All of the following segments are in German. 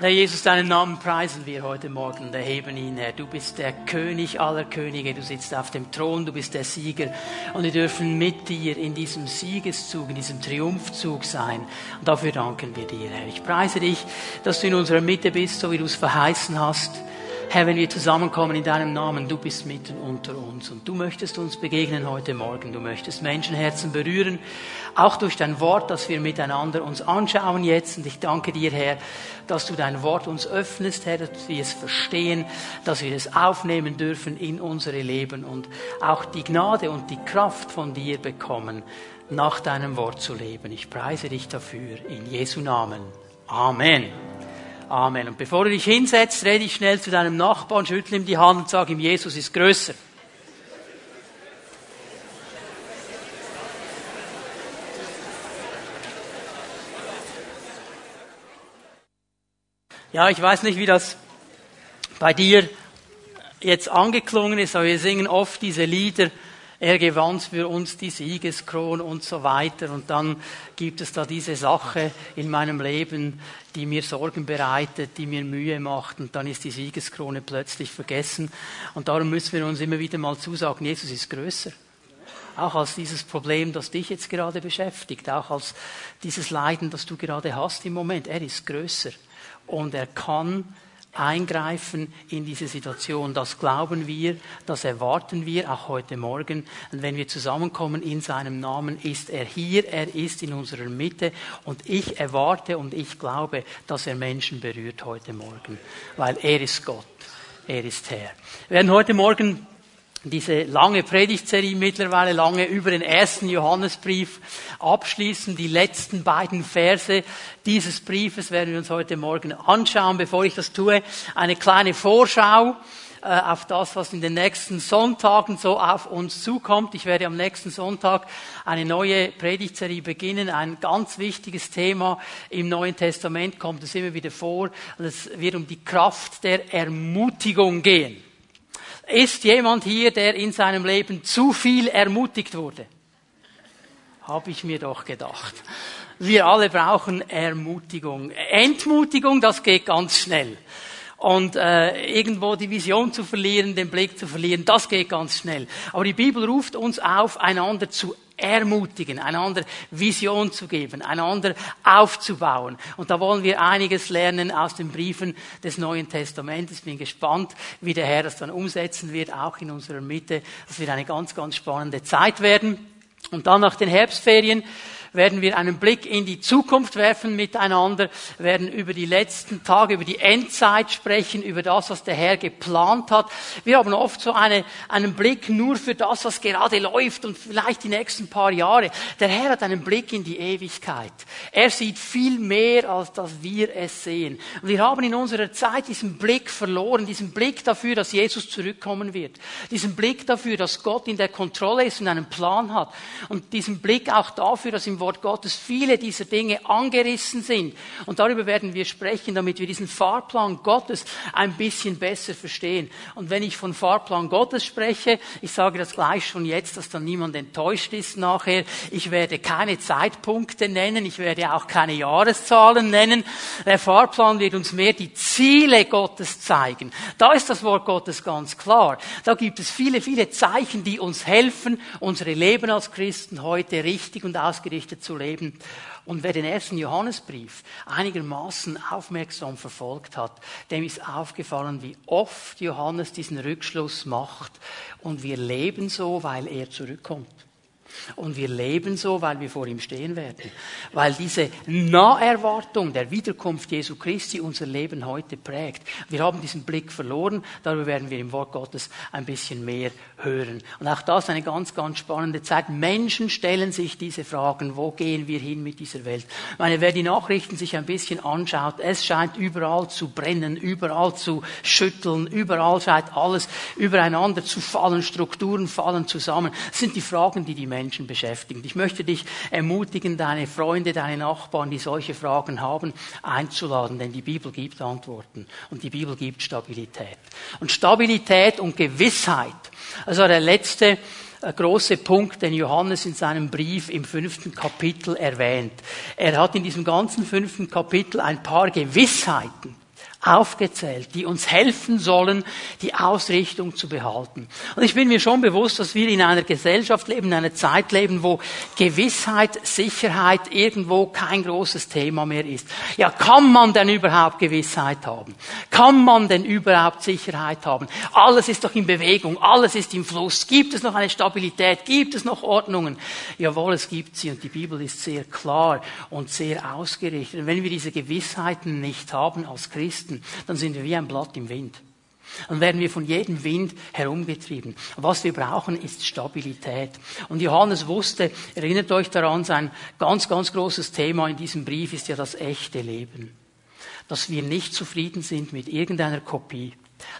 Herr Jesus, deinen Namen preisen wir heute Morgen und erheben ihn, Herr. Du bist der König aller Könige, du sitzt auf dem Thron, du bist der Sieger und wir dürfen mit dir in diesem Siegeszug, in diesem Triumphzug sein. Und dafür danken wir dir, Herr. Ich preise dich, dass du in unserer Mitte bist, so wie du es verheißen hast. Herr, wenn wir zusammenkommen in deinem Namen, du bist mitten unter uns und du möchtest uns begegnen heute Morgen. Du möchtest Menschenherzen berühren, auch durch dein Wort, das wir miteinander uns anschauen jetzt. Und ich danke dir, Herr, dass du dein Wort uns öffnest, Herr, dass wir es verstehen, dass wir es aufnehmen dürfen in unsere Leben und auch die Gnade und die Kraft von dir bekommen, nach deinem Wort zu leben. Ich preise dich dafür in Jesu Namen. Amen. Amen. Und bevor du dich hinsetzt, rede ich schnell zu deinem Nachbarn, schüttle ihm die Hand und sag ihm, Jesus ist größer. Ja, ich weiß nicht, wie das bei dir jetzt angeklungen ist, aber wir singen oft diese Lieder, er gewann für uns die Siegeskrone und so weiter. Und dann gibt es da diese Sache in meinem Leben, die mir Sorgen bereitet, die mir Mühe macht. Und dann ist die Siegeskrone plötzlich vergessen. Und darum müssen wir uns immer wieder mal zusagen, Jesus ist größer. Auch als dieses Problem, das dich jetzt gerade beschäftigt, auch als dieses Leiden, das du gerade hast im Moment. Er ist größer. Und er kann eingreifen in diese Situation. Das glauben wir, das erwarten wir auch heute Morgen. Und wenn wir zusammenkommen in seinem Namen, ist er hier, er ist in unserer Mitte und ich erwarte und ich glaube, dass er Menschen berührt heute Morgen, weil er ist Gott, er ist Herr. Wir werden heute Morgen diese lange Predigtserie mittlerweile lange über den ersten Johannesbrief abschließen. Die letzten beiden Verse dieses Briefes werden wir uns heute Morgen anschauen. Bevor ich das tue, eine kleine Vorschau äh, auf das, was in den nächsten Sonntagen so auf uns zukommt. Ich werde am nächsten Sonntag eine neue Predigtserie beginnen. Ein ganz wichtiges Thema im Neuen Testament kommt es immer wieder vor. Es wird um die Kraft der Ermutigung gehen. Ist jemand hier, der in seinem Leben zu viel ermutigt wurde? Habe ich mir doch gedacht. Wir alle brauchen Ermutigung. Entmutigung, das geht ganz schnell. Und äh, irgendwo die Vision zu verlieren, den Blick zu verlieren, das geht ganz schnell. Aber die Bibel ruft uns auf, einander zu ermutigen, einander Vision zu geben, einander aufzubauen. Und da wollen wir einiges lernen aus den Briefen des Neuen Testamentes. Bin gespannt, wie der Herr das dann umsetzen wird, auch in unserer Mitte. Das wird eine ganz, ganz spannende Zeit werden. Und dann nach den Herbstferien werden wir einen Blick in die Zukunft werfen miteinander, werden über die letzten Tage, über die Endzeit sprechen, über das, was der Herr geplant hat. Wir haben oft so eine, einen Blick nur für das, was gerade läuft und vielleicht die nächsten paar Jahre. Der Herr hat einen Blick in die Ewigkeit. Er sieht viel mehr, als dass wir es sehen. Und wir haben in unserer Zeit diesen Blick verloren, diesen Blick dafür, dass Jesus zurückkommen wird. Diesen Blick dafür, dass Gott in der Kontrolle ist und einen Plan hat. Und diesen Blick auch dafür, dass im Wort Gottes viele dieser Dinge angerissen sind. Und darüber werden wir sprechen, damit wir diesen Fahrplan Gottes ein bisschen besser verstehen. Und wenn ich von Fahrplan Gottes spreche, ich sage das gleich schon jetzt, dass dann niemand enttäuscht ist nachher. Ich werde keine Zeitpunkte nennen, ich werde auch keine Jahreszahlen nennen. Der Fahrplan wird uns mehr die Ziele Gottes zeigen. Da ist das Wort Gottes ganz klar. Da gibt es viele, viele Zeichen, die uns helfen, unsere Leben als Christen heute richtig und ausgerichtet Geschichte zu leben. Und wer den ersten Johannesbrief einigermaßen aufmerksam verfolgt hat, dem ist aufgefallen, wie oft Johannes diesen Rückschluss macht. Und wir leben so, weil er zurückkommt. Und wir leben so, weil wir vor ihm stehen werden. Weil diese Naherwartung der Wiederkunft Jesu Christi unser Leben heute prägt. Wir haben diesen Blick verloren, darüber werden wir im Wort Gottes ein bisschen mehr hören. Und auch das eine ganz, ganz spannende Zeit. Menschen stellen sich diese Fragen, wo gehen wir hin mit dieser Welt? Ich meine, wer die Nachrichten sich ein bisschen anschaut, es scheint überall zu brennen, überall zu schütteln, überall scheint alles übereinander zu fallen, Strukturen fallen zusammen. Das sind die Fragen, die die Menschen Menschen beschäftigen. Ich möchte dich ermutigen, deine Freunde, deine Nachbarn, die solche Fragen haben, einzuladen, denn die Bibel gibt Antworten und die Bibel gibt Stabilität. Und Stabilität und Gewissheit, also der letzte äh, große Punkt, den Johannes in seinem Brief im fünften Kapitel erwähnt. Er hat in diesem ganzen fünften Kapitel ein paar Gewissheiten aufgezählt, die uns helfen sollen, die Ausrichtung zu behalten. Und ich bin mir schon bewusst, dass wir in einer Gesellschaft leben, in einer Zeit leben, wo Gewissheit, Sicherheit irgendwo kein großes Thema mehr ist. Ja, kann man denn überhaupt Gewissheit haben? Kann man denn überhaupt Sicherheit haben? Alles ist doch in Bewegung, alles ist im Fluss. Gibt es noch eine Stabilität? Gibt es noch Ordnungen? Jawohl, es gibt sie und die Bibel ist sehr klar und sehr ausgerichtet. Und wenn wir diese Gewissheiten nicht haben als Christen, dann sind wir wie ein Blatt im Wind. Dann werden wir von jedem Wind herumgetrieben. Was wir brauchen, ist Stabilität. Und Johannes wusste, erinnert euch daran, sein ganz, ganz großes Thema in diesem Brief ist ja das echte Leben. Dass wir nicht zufrieden sind mit irgendeiner Kopie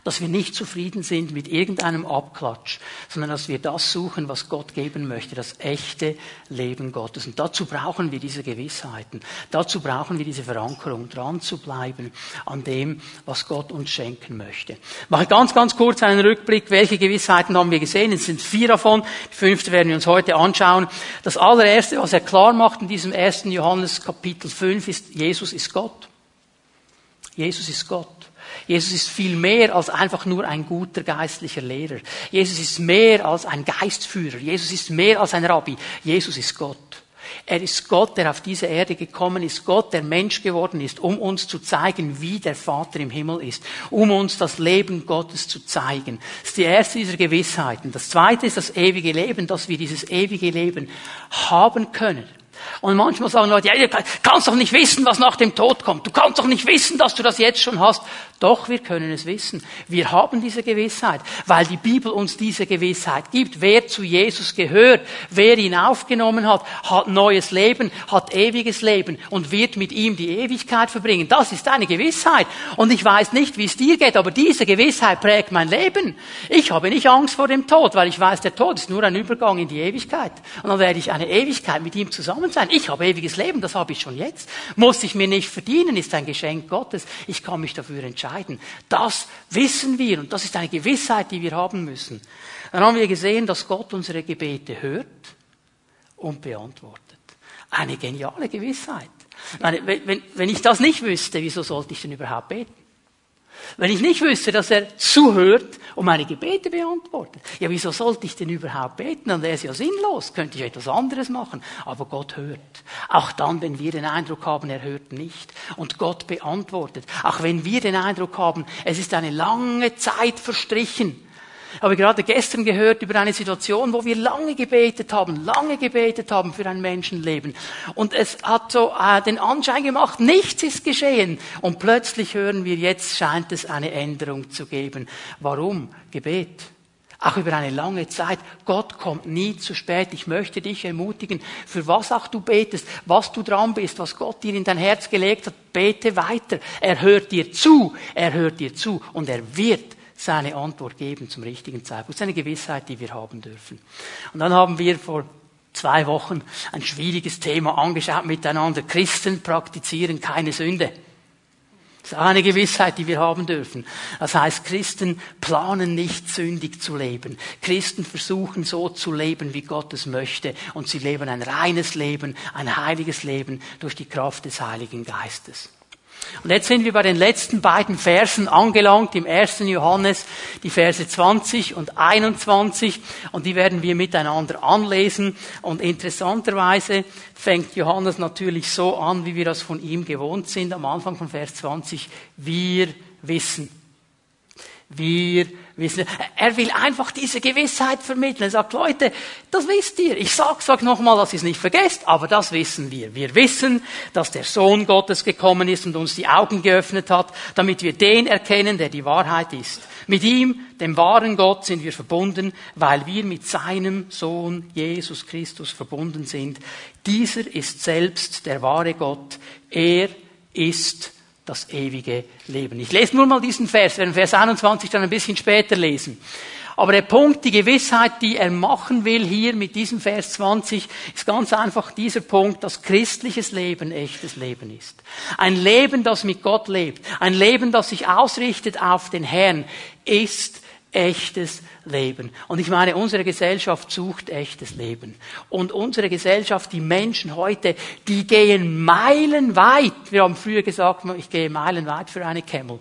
dass wir nicht zufrieden sind mit irgendeinem Abklatsch, sondern dass wir das suchen, was Gott geben möchte, das echte Leben Gottes. Und dazu brauchen wir diese Gewissheiten. Dazu brauchen wir diese Verankerung, dran zu bleiben an dem, was Gott uns schenken möchte. Ich mache ganz, ganz kurz einen Rückblick. Welche Gewissheiten haben wir gesehen? Es sind vier davon. Die fünfte werden wir uns heute anschauen. Das allererste, was er klar macht in diesem ersten Johannes Kapitel 5, ist, Jesus ist Gott. Jesus ist Gott. Jesus ist viel mehr als einfach nur ein guter geistlicher Lehrer. Jesus ist mehr als ein Geistführer. Jesus ist mehr als ein Rabbi. Jesus ist Gott. Er ist Gott, der auf diese Erde gekommen ist, Gott, der Mensch geworden ist, um uns zu zeigen, wie der Vater im Himmel ist, um uns das Leben Gottes zu zeigen. Das ist die erste dieser Gewissheiten. Das zweite ist das ewige Leben, dass wir dieses ewige Leben haben können. Und manchmal sagen Leute, ja, du kannst doch nicht wissen, was nach dem Tod kommt. Du kannst doch nicht wissen, dass du das jetzt schon hast. Doch, wir können es wissen. Wir haben diese Gewissheit, weil die Bibel uns diese Gewissheit gibt. Wer zu Jesus gehört, wer ihn aufgenommen hat, hat neues Leben, hat ewiges Leben und wird mit ihm die Ewigkeit verbringen. Das ist eine Gewissheit. Und ich weiß nicht, wie es dir geht, aber diese Gewissheit prägt mein Leben. Ich habe nicht Angst vor dem Tod, weil ich weiß, der Tod ist nur ein Übergang in die Ewigkeit. Und dann werde ich eine Ewigkeit mit ihm zusammen sein. Ich habe ewiges Leben, das habe ich schon jetzt. Muss ich mir nicht verdienen, ist ein Geschenk Gottes. Ich kann mich dafür entscheiden. Das wissen wir und das ist eine Gewissheit, die wir haben müssen. Dann haben wir gesehen, dass Gott unsere Gebete hört und beantwortet. Eine geniale Gewissheit. Wenn ich das nicht wüsste, wieso sollte ich denn überhaupt beten? Wenn ich nicht wüsste, dass er zuhört und meine Gebete beantwortet, ja, wieso sollte ich denn überhaupt beten? Dann wäre es ja sinnlos, könnte ich etwas anderes machen. Aber Gott hört. Auch dann, wenn wir den Eindruck haben, er hört nicht. Und Gott beantwortet. Auch wenn wir den Eindruck haben, es ist eine lange Zeit verstrichen habe gerade gestern gehört über eine Situation, wo wir lange gebetet haben, lange gebetet haben für ein Menschenleben. Und es hat so äh, den Anschein gemacht, nichts ist geschehen. Und plötzlich hören wir, jetzt scheint es eine Änderung zu geben. Warum? Gebet. Auch über eine lange Zeit. Gott kommt nie zu spät. Ich möchte dich ermutigen, für was auch du betest, was du dran bist, was Gott dir in dein Herz gelegt hat, bete weiter. Er hört dir zu, er hört dir zu und er wird seine Antwort geben zum richtigen Zeitpunkt. Das ist eine Gewissheit, die wir haben dürfen. Und dann haben wir vor zwei Wochen ein schwieriges Thema angeschaut miteinander. Christen praktizieren keine Sünde. Das ist eine Gewissheit, die wir haben dürfen. Das heißt, Christen planen nicht sündig zu leben. Christen versuchen so zu leben, wie Gott es möchte. Und sie leben ein reines Leben, ein heiliges Leben durch die Kraft des Heiligen Geistes. Und jetzt sind wir bei den letzten beiden Versen angelangt, im 1. Johannes, die Verse 20 und 21, und die werden wir miteinander anlesen. Und interessanterweise fängt Johannes natürlich so an, wie wir das von ihm gewohnt sind, am Anfang von Vers 20, wir wissen. Wir wissen. Er will einfach diese Gewissheit vermitteln. Er sagt, Leute, das wisst ihr. Ich sag's euch nochmal, dass ihr es nicht vergesst, aber das wissen wir. Wir wissen, dass der Sohn Gottes gekommen ist und uns die Augen geöffnet hat, damit wir den erkennen, der die Wahrheit ist. Mit ihm, dem wahren Gott, sind wir verbunden, weil wir mit seinem Sohn Jesus Christus verbunden sind. Dieser ist selbst der wahre Gott. Er ist das ewige Leben. Ich lese nur mal diesen Vers, wir werden Vers 21 dann ein bisschen später lesen. Aber der Punkt, die Gewissheit, die er machen will hier mit diesem Vers 20, ist ganz einfach dieser Punkt, dass christliches Leben echtes Leben ist. Ein Leben, das mit Gott lebt, ein Leben, das sich ausrichtet auf den Herrn, ist echtes Leben. Und ich meine, unsere Gesellschaft sucht echtes Leben. Und unsere Gesellschaft, die Menschen heute, die gehen meilenweit. Wir haben früher gesagt, ich gehe meilenweit für eine Camel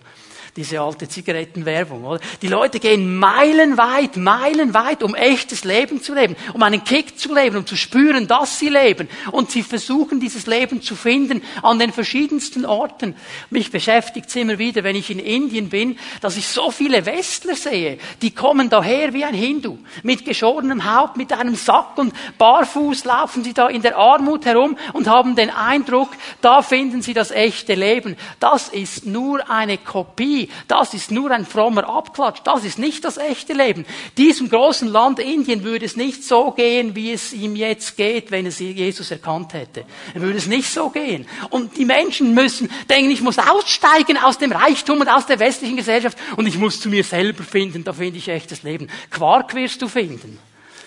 diese alte Zigarettenwerbung, oder? Die Leute gehen meilenweit, meilenweit, um echtes Leben zu leben, um einen Kick zu leben, um zu spüren, dass sie leben. Und sie versuchen, dieses Leben zu finden an den verschiedensten Orten. Mich beschäftigt es immer wieder, wenn ich in Indien bin, dass ich so viele Westler sehe, die kommen daher wie ein Hindu, mit geschorenem Haupt, mit einem Sack und barfuß laufen sie da in der Armut herum und haben den Eindruck, da finden sie das echte Leben. Das ist nur eine Kopie das ist nur ein frommer Abklatsch. Das ist nicht das echte Leben. Diesem großen Land Indien würde es nicht so gehen, wie es ihm jetzt geht, wenn es Jesus erkannt hätte. Er würde es nicht so gehen. Und die Menschen müssen denken, ich muss aussteigen aus dem Reichtum und aus der westlichen Gesellschaft und ich muss zu mir selber finden, da finde ich echtes Leben. Quark wirst du finden.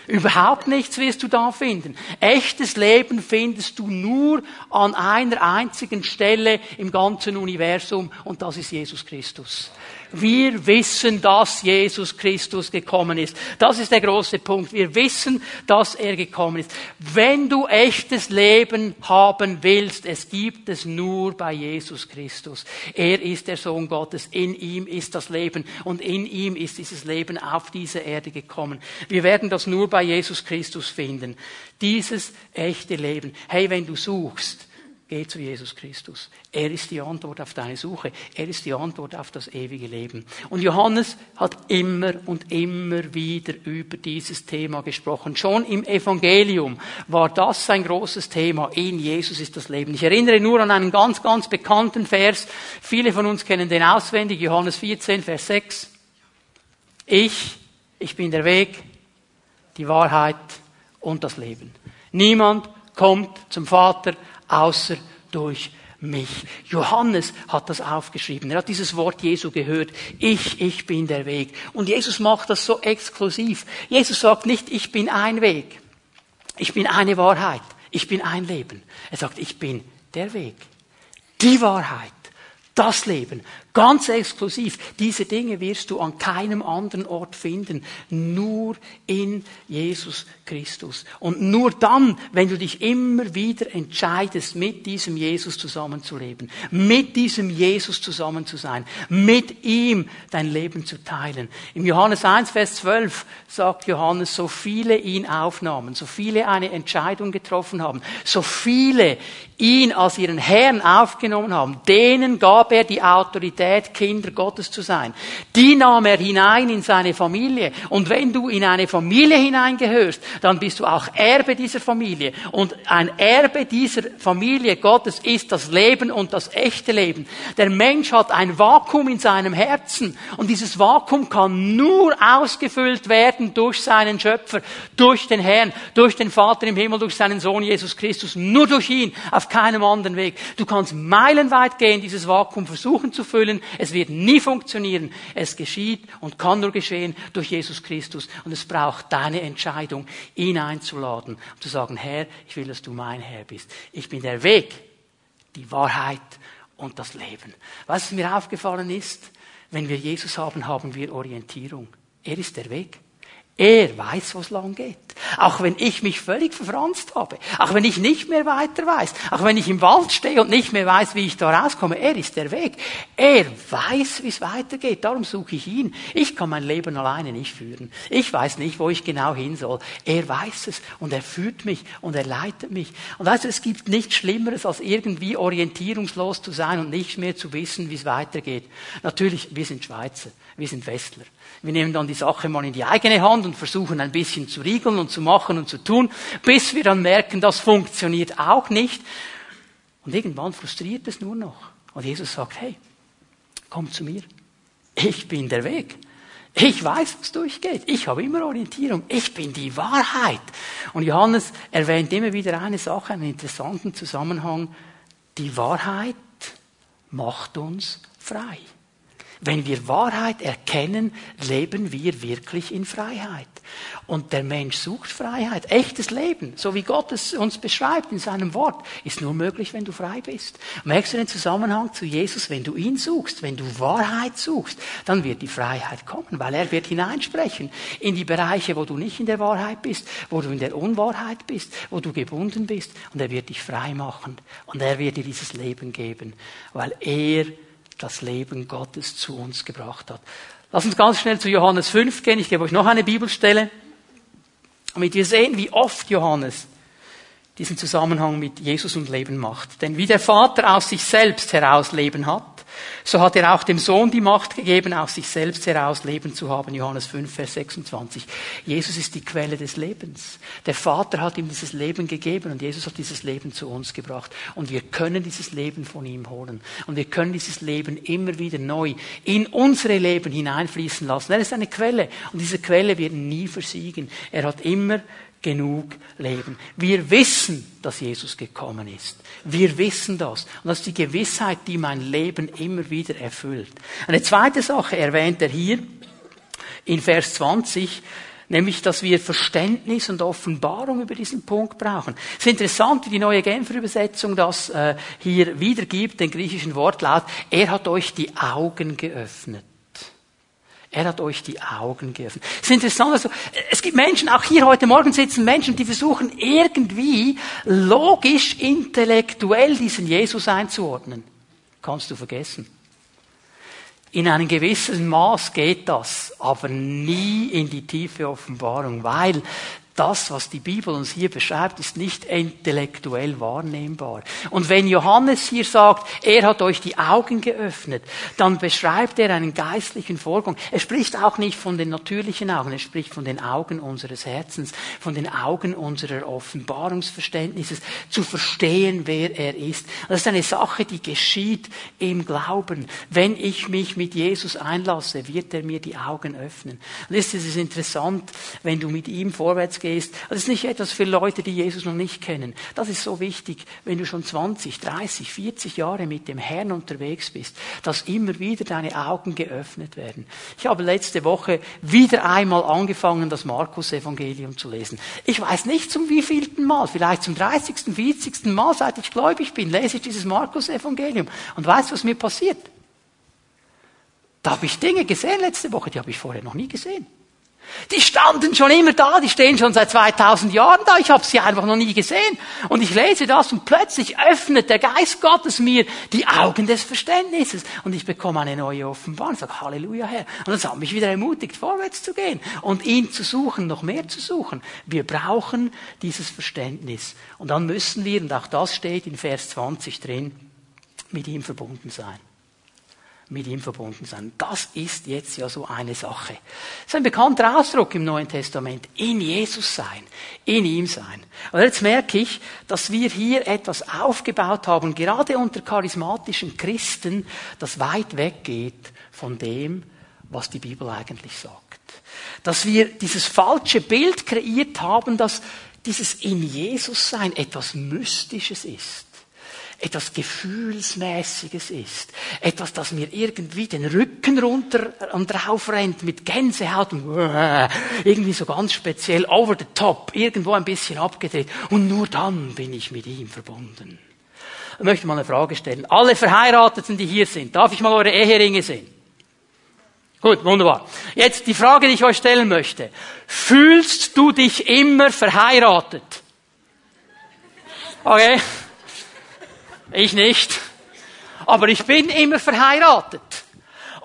Überhaupt nichts wirst du da finden. Echtes Leben findest du nur an einer einzigen Stelle im ganzen Universum und das ist Jesus Christus. Wir wissen, dass Jesus Christus gekommen ist. Das ist der große Punkt. Wir wissen, dass er gekommen ist. Wenn du echtes Leben haben willst, es gibt es nur bei Jesus Christus. Er ist der Sohn Gottes. In ihm ist das Leben und in ihm ist dieses Leben auf diese Erde gekommen. Wir werden das nur bei Jesus Christus finden. Dieses echte Leben. Hey, wenn du suchst, Geh zu Jesus Christus. Er ist die Antwort auf deine Suche. Er ist die Antwort auf das ewige Leben. Und Johannes hat immer und immer wieder über dieses Thema gesprochen. Schon im Evangelium war das sein großes Thema. In Jesus ist das Leben. Ich erinnere nur an einen ganz, ganz bekannten Vers. Viele von uns kennen den auswendig. Johannes 14, Vers 6. Ich, ich bin der Weg, die Wahrheit und das Leben. Niemand kommt zum Vater außer durch mich. Johannes hat das aufgeschrieben. Er hat dieses Wort Jesu gehört. Ich, ich bin der Weg. Und Jesus macht das so exklusiv. Jesus sagt nicht, ich bin ein Weg. Ich bin eine Wahrheit. Ich bin ein Leben. Er sagt, ich bin der Weg. Die Wahrheit. Das Leben. Ganz exklusiv. Diese Dinge wirst du an keinem anderen Ort finden. Nur in Jesus Christus. Und nur dann, wenn du dich immer wieder entscheidest, mit diesem Jesus zusammenzuleben, mit diesem Jesus zusammen zu sein, mit ihm dein Leben zu teilen. Im Johannes 1, Vers 12 sagt Johannes, so viele ihn aufnahmen, so viele eine Entscheidung getroffen haben, so viele ihn als ihren Herrn aufgenommen haben, denen gab er die Autorität, Kinder Gottes zu sein. Die nahm er hinein in seine Familie. Und wenn du in eine Familie hineingehörst, dann bist du auch Erbe dieser Familie. Und ein Erbe dieser Familie Gottes ist das Leben und das echte Leben. Der Mensch hat ein Vakuum in seinem Herzen. Und dieses Vakuum kann nur ausgefüllt werden durch seinen Schöpfer, durch den Herrn, durch den Vater im Himmel, durch seinen Sohn Jesus Christus. Nur durch ihn, auf keinem anderen Weg. Du kannst meilenweit gehen, dieses Vakuum versuchen zu füllen. Es wird nie funktionieren. Es geschieht und kann nur geschehen durch Jesus Christus. Und es braucht deine Entscheidung, ihn einzuladen und zu sagen, Herr, ich will, dass du mein Herr bist. Ich bin der Weg, die Wahrheit und das Leben. Was mir aufgefallen ist, wenn wir Jesus haben, haben wir Orientierung. Er ist der Weg. Er weiß, wo es lang geht. Auch wenn ich mich völlig verfranst habe. Auch wenn ich nicht mehr weiter weiß. Auch wenn ich im Wald stehe und nicht mehr weiß, wie ich da rauskomme. Er ist der Weg. Er weiß, wie es weitergeht. Darum suche ich ihn. Ich kann mein Leben alleine nicht führen. Ich weiß nicht, wo ich genau hin soll. Er weiß es und er führt mich und er leitet mich. Und weißt du, es gibt nichts Schlimmeres, als irgendwie orientierungslos zu sein und nicht mehr zu wissen, wie es weitergeht. Natürlich, wir sind Schweizer. Wir sind Westler. Wir nehmen dann die Sache mal in die eigene Hand und versuchen ein bisschen zu riegeln und zu machen und zu tun, bis wir dann merken, das funktioniert auch nicht. Und irgendwann frustriert es nur noch. Und Jesus sagt, hey, komm zu mir. Ich bin der Weg. Ich weiß, was durchgeht. Ich habe immer Orientierung. Ich bin die Wahrheit. Und Johannes erwähnt immer wieder eine Sache, einen interessanten Zusammenhang. Die Wahrheit macht uns frei. Wenn wir Wahrheit erkennen, leben wir wirklich in Freiheit. Und der Mensch sucht Freiheit. Echtes Leben, so wie Gott es uns beschreibt in seinem Wort, ist nur möglich, wenn du frei bist. Merkst du den Zusammenhang zu Jesus? Wenn du ihn suchst, wenn du Wahrheit suchst, dann wird die Freiheit kommen, weil er wird hineinsprechen in die Bereiche, wo du nicht in der Wahrheit bist, wo du in der Unwahrheit bist, wo du gebunden bist. Und er wird dich frei machen. Und er wird dir dieses Leben geben, weil er das Leben Gottes zu uns gebracht hat. Lass uns ganz schnell zu Johannes 5 gehen. Ich gebe euch noch eine Bibelstelle, damit wir sehen, wie oft Johannes diesen Zusammenhang mit Jesus und Leben macht. Denn wie der Vater aus sich selbst heraus Leben hat, so hat er auch dem Sohn die Macht gegeben, aus sich selbst heraus Leben zu haben. Johannes 5, Vers 26. Jesus ist die Quelle des Lebens. Der Vater hat ihm dieses Leben gegeben und Jesus hat dieses Leben zu uns gebracht. Und wir können dieses Leben von ihm holen. Und wir können dieses Leben immer wieder neu in unsere Leben hineinfließen lassen. Er ist eine Quelle und diese Quelle wird nie versiegen. Er hat immer genug Leben. Wir wissen, dass Jesus gekommen ist. Wir wissen das. Und das ist die Gewissheit, die mein Leben immer wieder erfüllt. Eine zweite Sache erwähnt er hier in Vers 20, nämlich, dass wir Verständnis und Offenbarung über diesen Punkt brauchen. Es ist interessant, wie die neue Genfer Übersetzung das äh, hier wiedergibt, den griechischen Wortlaut. Er hat euch die Augen geöffnet. Er hat euch die Augen geöffnet. Es ist interessant, also, es gibt Menschen, auch hier heute Morgen sitzen Menschen, die versuchen irgendwie logisch, intellektuell diesen Jesus einzuordnen. Kannst du vergessen. In einem gewissen Maß geht das, aber nie in die tiefe Offenbarung, weil das, was die Bibel uns hier beschreibt, ist nicht intellektuell wahrnehmbar. Und wenn Johannes hier sagt, er hat euch die Augen geöffnet, dann beschreibt er einen geistlichen Vorgang. Er spricht auch nicht von den natürlichen Augen, er spricht von den Augen unseres Herzens, von den Augen unserer Offenbarungsverständnisses, zu verstehen, wer er ist. Das ist eine Sache, die geschieht im Glauben. Wenn ich mich mit Jesus einlasse, wird er mir die Augen öffnen. Und es ist interessant, wenn du mit ihm vorwärts gehst, gehst. Das ist nicht etwas für Leute, die Jesus noch nicht kennen. Das ist so wichtig, wenn du schon 20, 30, 40 Jahre mit dem Herrn unterwegs bist, dass immer wieder deine Augen geöffnet werden. Ich habe letzte Woche wieder einmal angefangen, das Markus-Evangelium zu lesen. Ich weiß nicht zum wievielten Mal, vielleicht zum 30., 40. Mal, seit ich gläubig bin, lese ich dieses Markus-Evangelium. Und weißt du, was mir passiert? Da habe ich Dinge gesehen letzte Woche, die habe ich vorher noch nie gesehen. Die standen schon immer da, die stehen schon seit 2000 Jahren da, ich habe sie einfach noch nie gesehen. Und ich lese das und plötzlich öffnet der Geist Gottes mir die Augen des Verständnisses und ich bekomme eine neue Offenbarung. Ich sage, Halleluja, Herr. Und das hat mich wieder ermutigt, vorwärts zu gehen und ihn zu suchen, noch mehr zu suchen. Wir brauchen dieses Verständnis. Und dann müssen wir, und auch das steht in Vers 20 drin, mit ihm verbunden sein mit ihm verbunden sein. Das ist jetzt ja so eine Sache. Das ist ein bekannter Ausdruck im Neuen Testament. In Jesus sein. In ihm sein. Und jetzt merke ich, dass wir hier etwas aufgebaut haben, gerade unter charismatischen Christen, das weit weggeht von dem, was die Bibel eigentlich sagt. Dass wir dieses falsche Bild kreiert haben, dass dieses in Jesus sein etwas Mystisches ist etwas Gefühlsmäßiges ist. Etwas, das mir irgendwie den Rücken runter und drauf rennt mit Gänsehaut und irgendwie so ganz speziell over the top, irgendwo ein bisschen abgedreht. Und nur dann bin ich mit ihm verbunden. Ich möchte mal eine Frage stellen. Alle Verheirateten, die hier sind, darf ich mal eure Eheringe sehen? Gut, wunderbar. Jetzt die Frage, die ich euch stellen möchte. Fühlst du dich immer verheiratet? Okay. Ich nicht. Aber ich bin immer verheiratet.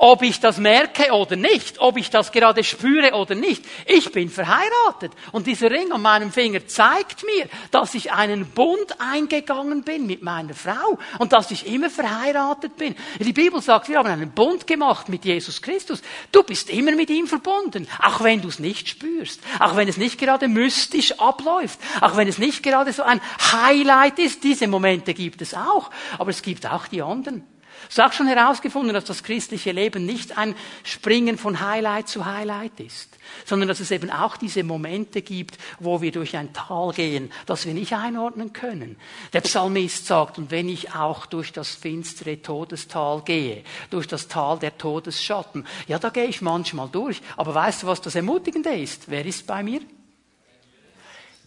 Ob ich das merke oder nicht, ob ich das gerade spüre oder nicht, ich bin verheiratet. Und dieser Ring an meinem Finger zeigt mir, dass ich einen Bund eingegangen bin mit meiner Frau und dass ich immer verheiratet bin. Die Bibel sagt, wir haben einen Bund gemacht mit Jesus Christus. Du bist immer mit ihm verbunden, auch wenn du es nicht spürst, auch wenn es nicht gerade mystisch abläuft, auch wenn es nicht gerade so ein Highlight ist. Diese Momente gibt es auch, aber es gibt auch die anderen. Hast du auch schon herausgefunden, dass das christliche Leben nicht ein Springen von Highlight zu Highlight ist, sondern dass es eben auch diese Momente gibt, wo wir durch ein Tal gehen, das wir nicht einordnen können. Der Psalmist sagt, und wenn ich auch durch das finstere Todestal gehe, durch das Tal der Todesschatten, ja, da gehe ich manchmal durch. Aber weißt du, was das Ermutigende ist? Wer ist bei mir?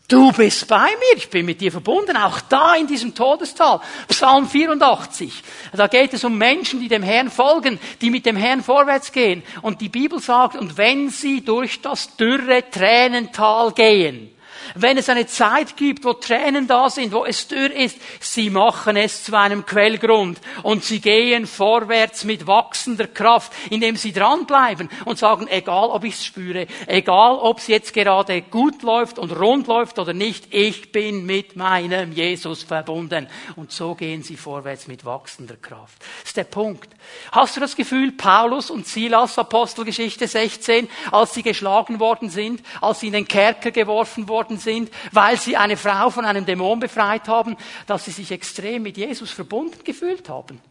Du bist bei mir, ich bin mit dir verbunden, auch da in diesem Todestal. Psalm 84. Da geht es um Menschen, die dem Herrn folgen, die mit dem Herrn vorwärts gehen. Und die Bibel sagt, und wenn sie durch das dürre Tränental gehen, wenn es eine Zeit gibt, wo Tränen da sind, wo es dürr ist, sie machen es zu einem Quellgrund und sie gehen vorwärts mit wachsender Kraft, indem sie dranbleiben und sagen, egal ob ich es spüre, egal ob es jetzt gerade gut läuft und rund läuft oder nicht, ich bin mit meinem Jesus verbunden. Und so gehen sie vorwärts mit wachsender Kraft. Das ist der Punkt. Hast du das Gefühl, Paulus und Silas, Apostelgeschichte 16, als sie geschlagen worden sind, als sie in den Kerker geworfen worden sind, weil sie eine Frau von einem Dämon befreit haben, dass sie sich extrem mit Jesus verbunden gefühlt haben.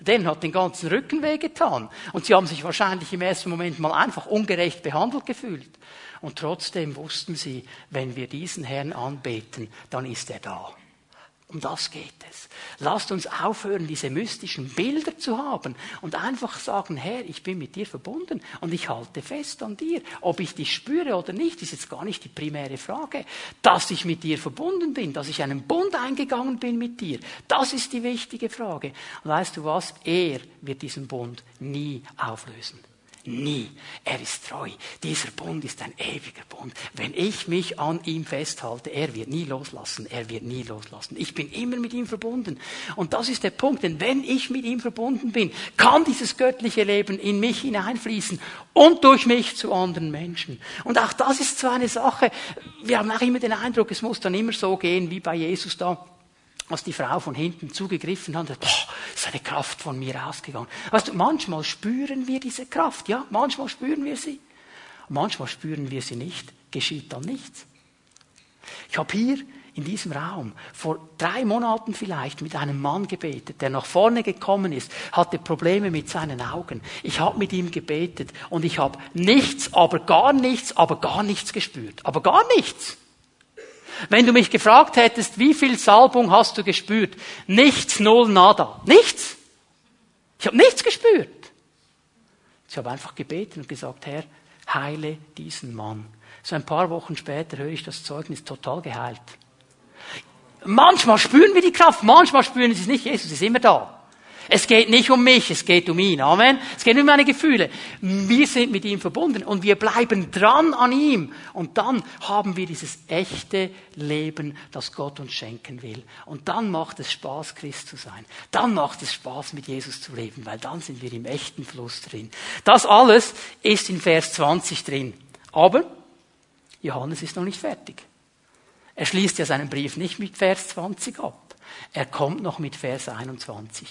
Den hat den ganzen Rücken wehgetan. Und sie haben sich wahrscheinlich im ersten Moment mal einfach ungerecht behandelt gefühlt. Und trotzdem wussten sie, wenn wir diesen Herrn anbeten, dann ist er da. Um das geht es. Lasst uns aufhören, diese mystischen Bilder zu haben und einfach sagen, Herr, ich bin mit dir verbunden und ich halte fest an dir. Ob ich dich spüre oder nicht, ist jetzt gar nicht die primäre Frage. Dass ich mit dir verbunden bin, dass ich einen Bund eingegangen bin mit dir, das ist die wichtige Frage. Und weißt du was? Er wird diesen Bund nie auflösen. Nie. Er ist treu. Dieser Bund ist ein ewiger Bund. Wenn ich mich an ihm festhalte, er wird nie loslassen. Er wird nie loslassen. Ich bin immer mit ihm verbunden. Und das ist der Punkt. Denn wenn ich mit ihm verbunden bin, kann dieses göttliche Leben in mich hineinfließen und durch mich zu anderen Menschen. Und auch das ist so eine Sache. Wir haben auch immer den Eindruck, es muss dann immer so gehen wie bei Jesus da als die Frau von hinten zugegriffen hat, boah, ist eine Kraft von mir ausgegangen. Weißt du, manchmal spüren wir diese Kraft, ja, manchmal spüren wir sie. Manchmal spüren wir sie nicht, geschieht dann nichts. Ich habe hier in diesem Raum vor drei Monaten vielleicht mit einem Mann gebetet, der nach vorne gekommen ist, hatte Probleme mit seinen Augen. Ich habe mit ihm gebetet und ich habe nichts, aber gar nichts, aber gar nichts gespürt. Aber gar nichts. Wenn du mich gefragt hättest, wie viel Salbung hast du gespürt? Nichts, null, nada. Nichts. Ich habe nichts gespürt. Ich habe einfach gebeten und gesagt, Herr, heile diesen Mann. So ein paar Wochen später höre ich das Zeugnis total geheilt. Manchmal spüren wir die Kraft, manchmal spüren sie es nicht. Jesus ist immer da. Es geht nicht um mich, es geht um ihn. Amen. Es geht um meine Gefühle. Wir sind mit ihm verbunden und wir bleiben dran an ihm. Und dann haben wir dieses echte Leben, das Gott uns schenken will. Und dann macht es Spaß, Christ zu sein. Dann macht es Spaß, mit Jesus zu leben, weil dann sind wir im echten Fluss drin. Das alles ist in Vers 20 drin. Aber Johannes ist noch nicht fertig. Er schließt ja seinen Brief nicht mit Vers 20 ab. Er kommt noch mit Vers 21.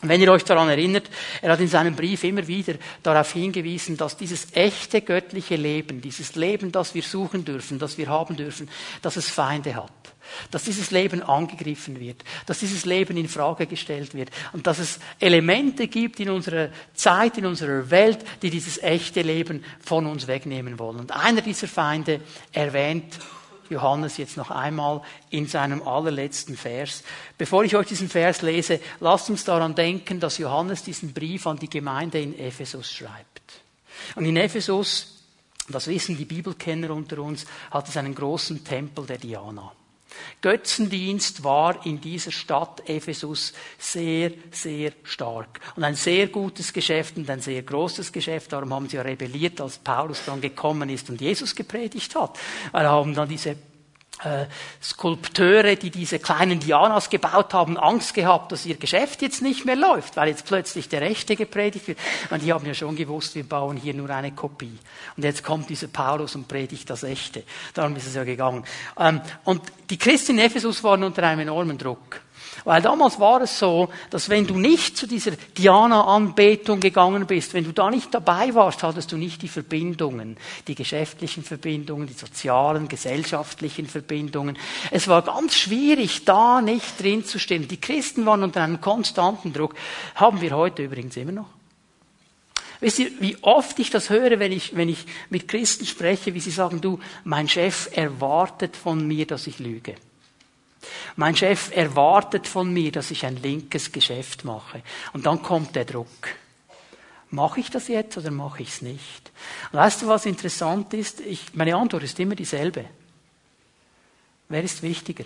Wenn ihr euch daran erinnert, er hat in seinem Brief immer wieder darauf hingewiesen, dass dieses echte göttliche Leben, dieses Leben, das wir suchen dürfen, das wir haben dürfen, dass es Feinde hat. Dass dieses Leben angegriffen wird, dass dieses Leben in Frage gestellt wird und dass es Elemente gibt in unserer Zeit, in unserer Welt, die dieses echte Leben von uns wegnehmen wollen. Und einer dieser Feinde erwähnt Johannes jetzt noch einmal in seinem allerletzten Vers. Bevor ich euch diesen Vers lese, lasst uns daran denken, dass Johannes diesen Brief an die Gemeinde in Ephesus schreibt. Und in Ephesus, das wissen die Bibelkenner unter uns, hat es einen großen Tempel der Diana. Götzendienst war in dieser Stadt Ephesus sehr, sehr stark. Und ein sehr gutes Geschäft und ein sehr großes Geschäft. Darum haben sie ja rebelliert, als Paulus dann gekommen ist und Jesus gepredigt hat. Weil haben dann diese äh, Skulpteure, die diese kleinen Dianas gebaut haben, Angst gehabt, dass ihr Geschäft jetzt nicht mehr läuft, weil jetzt plötzlich der Rechte gepredigt wird. Und die haben ja schon gewusst, wir bauen hier nur eine Kopie. Und jetzt kommt dieser Paulus und predigt das Echte. Darum ist es ja gegangen. Ähm, und die Christen in Ephesus waren unter einem enormen Druck. Weil damals war es so, dass wenn du nicht zu dieser Diana-Anbetung gegangen bist, wenn du da nicht dabei warst, hattest du nicht die Verbindungen, die geschäftlichen Verbindungen, die sozialen, gesellschaftlichen Verbindungen. Es war ganz schwierig, da nicht drin zu stehen. Die Christen waren unter einem konstanten Druck. Haben wir heute übrigens immer noch. Wisst ihr, wie oft ich das höre, wenn ich, wenn ich mit Christen spreche, wie sie sagen, du, mein Chef erwartet von mir, dass ich lüge. Mein Chef erwartet von mir, dass ich ein linkes Geschäft mache. Und dann kommt der Druck. Mache ich das jetzt oder mache ich es nicht? Und weißt du, was interessant ist? Ich, meine Antwort ist immer dieselbe. Wer ist wichtiger?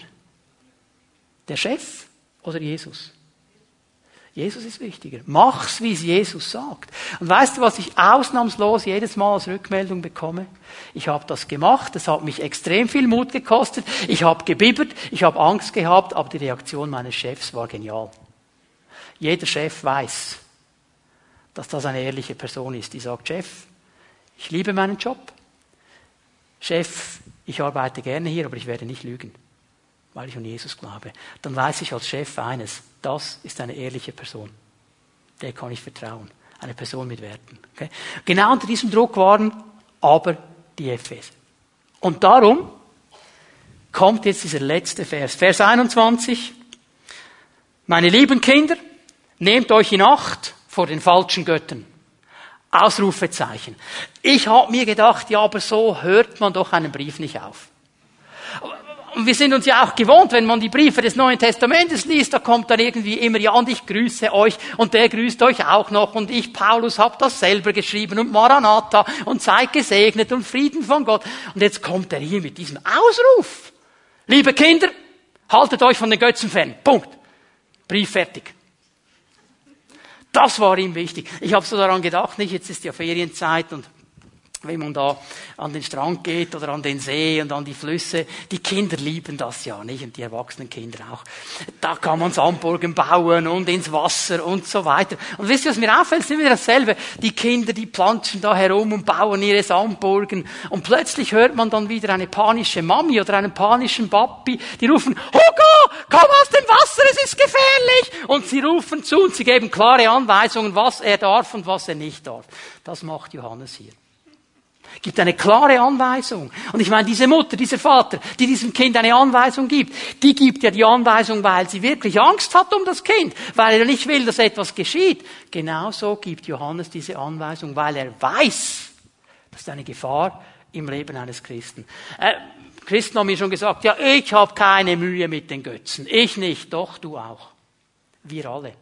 Der Chef oder Jesus? Jesus ist wichtiger. Mach's, wie es Jesus sagt. Und weißt du, was ich ausnahmslos jedes Mal als Rückmeldung bekomme? Ich habe das gemacht, es hat mich extrem viel Mut gekostet, ich habe gebibbert, ich habe Angst gehabt, aber die Reaktion meines Chefs war genial. Jeder Chef weiß, dass das eine ehrliche Person ist, die sagt, Chef, ich liebe meinen Job. Chef, ich arbeite gerne hier, aber ich werde nicht lügen weil ich an Jesus glaube, dann weiß ich als Chef eines, das ist eine ehrliche Person. Der kann ich vertrauen. Eine Person mit Werten. Okay? Genau unter diesem Druck waren aber die Epheser. Und darum kommt jetzt dieser letzte Vers. Vers 21. Meine lieben Kinder, nehmt euch in Acht vor den falschen Göttern. Ausrufezeichen. Ich habe mir gedacht, ja, aber so hört man doch einen Brief nicht auf. Und wir sind uns ja auch gewohnt, wenn man die Briefe des Neuen Testamentes liest, da kommt dann irgendwie immer, ja, und ich grüße euch und der grüßt euch auch noch und ich, Paulus, habe das selber geschrieben und Maranatha und seid gesegnet und Frieden von Gott. Und jetzt kommt er hier mit diesem Ausruf. Liebe Kinder, haltet euch von den Götzen fern. Punkt. Brief fertig. Das war ihm wichtig. Ich habe so daran gedacht, nicht, jetzt ist ja Ferienzeit und wenn man da an den Strand geht oder an den See und an die Flüsse. Die Kinder lieben das ja, nicht? Und die erwachsenen Kinder auch. Da kann man Sandburgen bauen und ins Wasser und so weiter. Und wisst ihr, was mir auffällt? Es ist immer dasselbe. Die Kinder, die planschen da herum und bauen ihre Sandburgen. Und plötzlich hört man dann wieder eine panische Mami oder einen panischen Papi, die rufen, Hugo, komm aus dem Wasser, es ist gefährlich! Und sie rufen zu und sie geben klare Anweisungen, was er darf und was er nicht darf. Das macht Johannes hier gibt eine klare Anweisung. Und ich meine, diese Mutter, dieser Vater, die diesem Kind eine Anweisung gibt, die gibt ja die Anweisung, weil sie wirklich Angst hat um das Kind, weil er nicht will, dass etwas geschieht. Genauso gibt Johannes diese Anweisung, weil er weiß, das ist eine Gefahr im Leben eines Christen. Äh, Christen haben mir schon gesagt, ja, ich habe keine Mühe mit den Götzen. Ich nicht, doch du auch. Wir alle.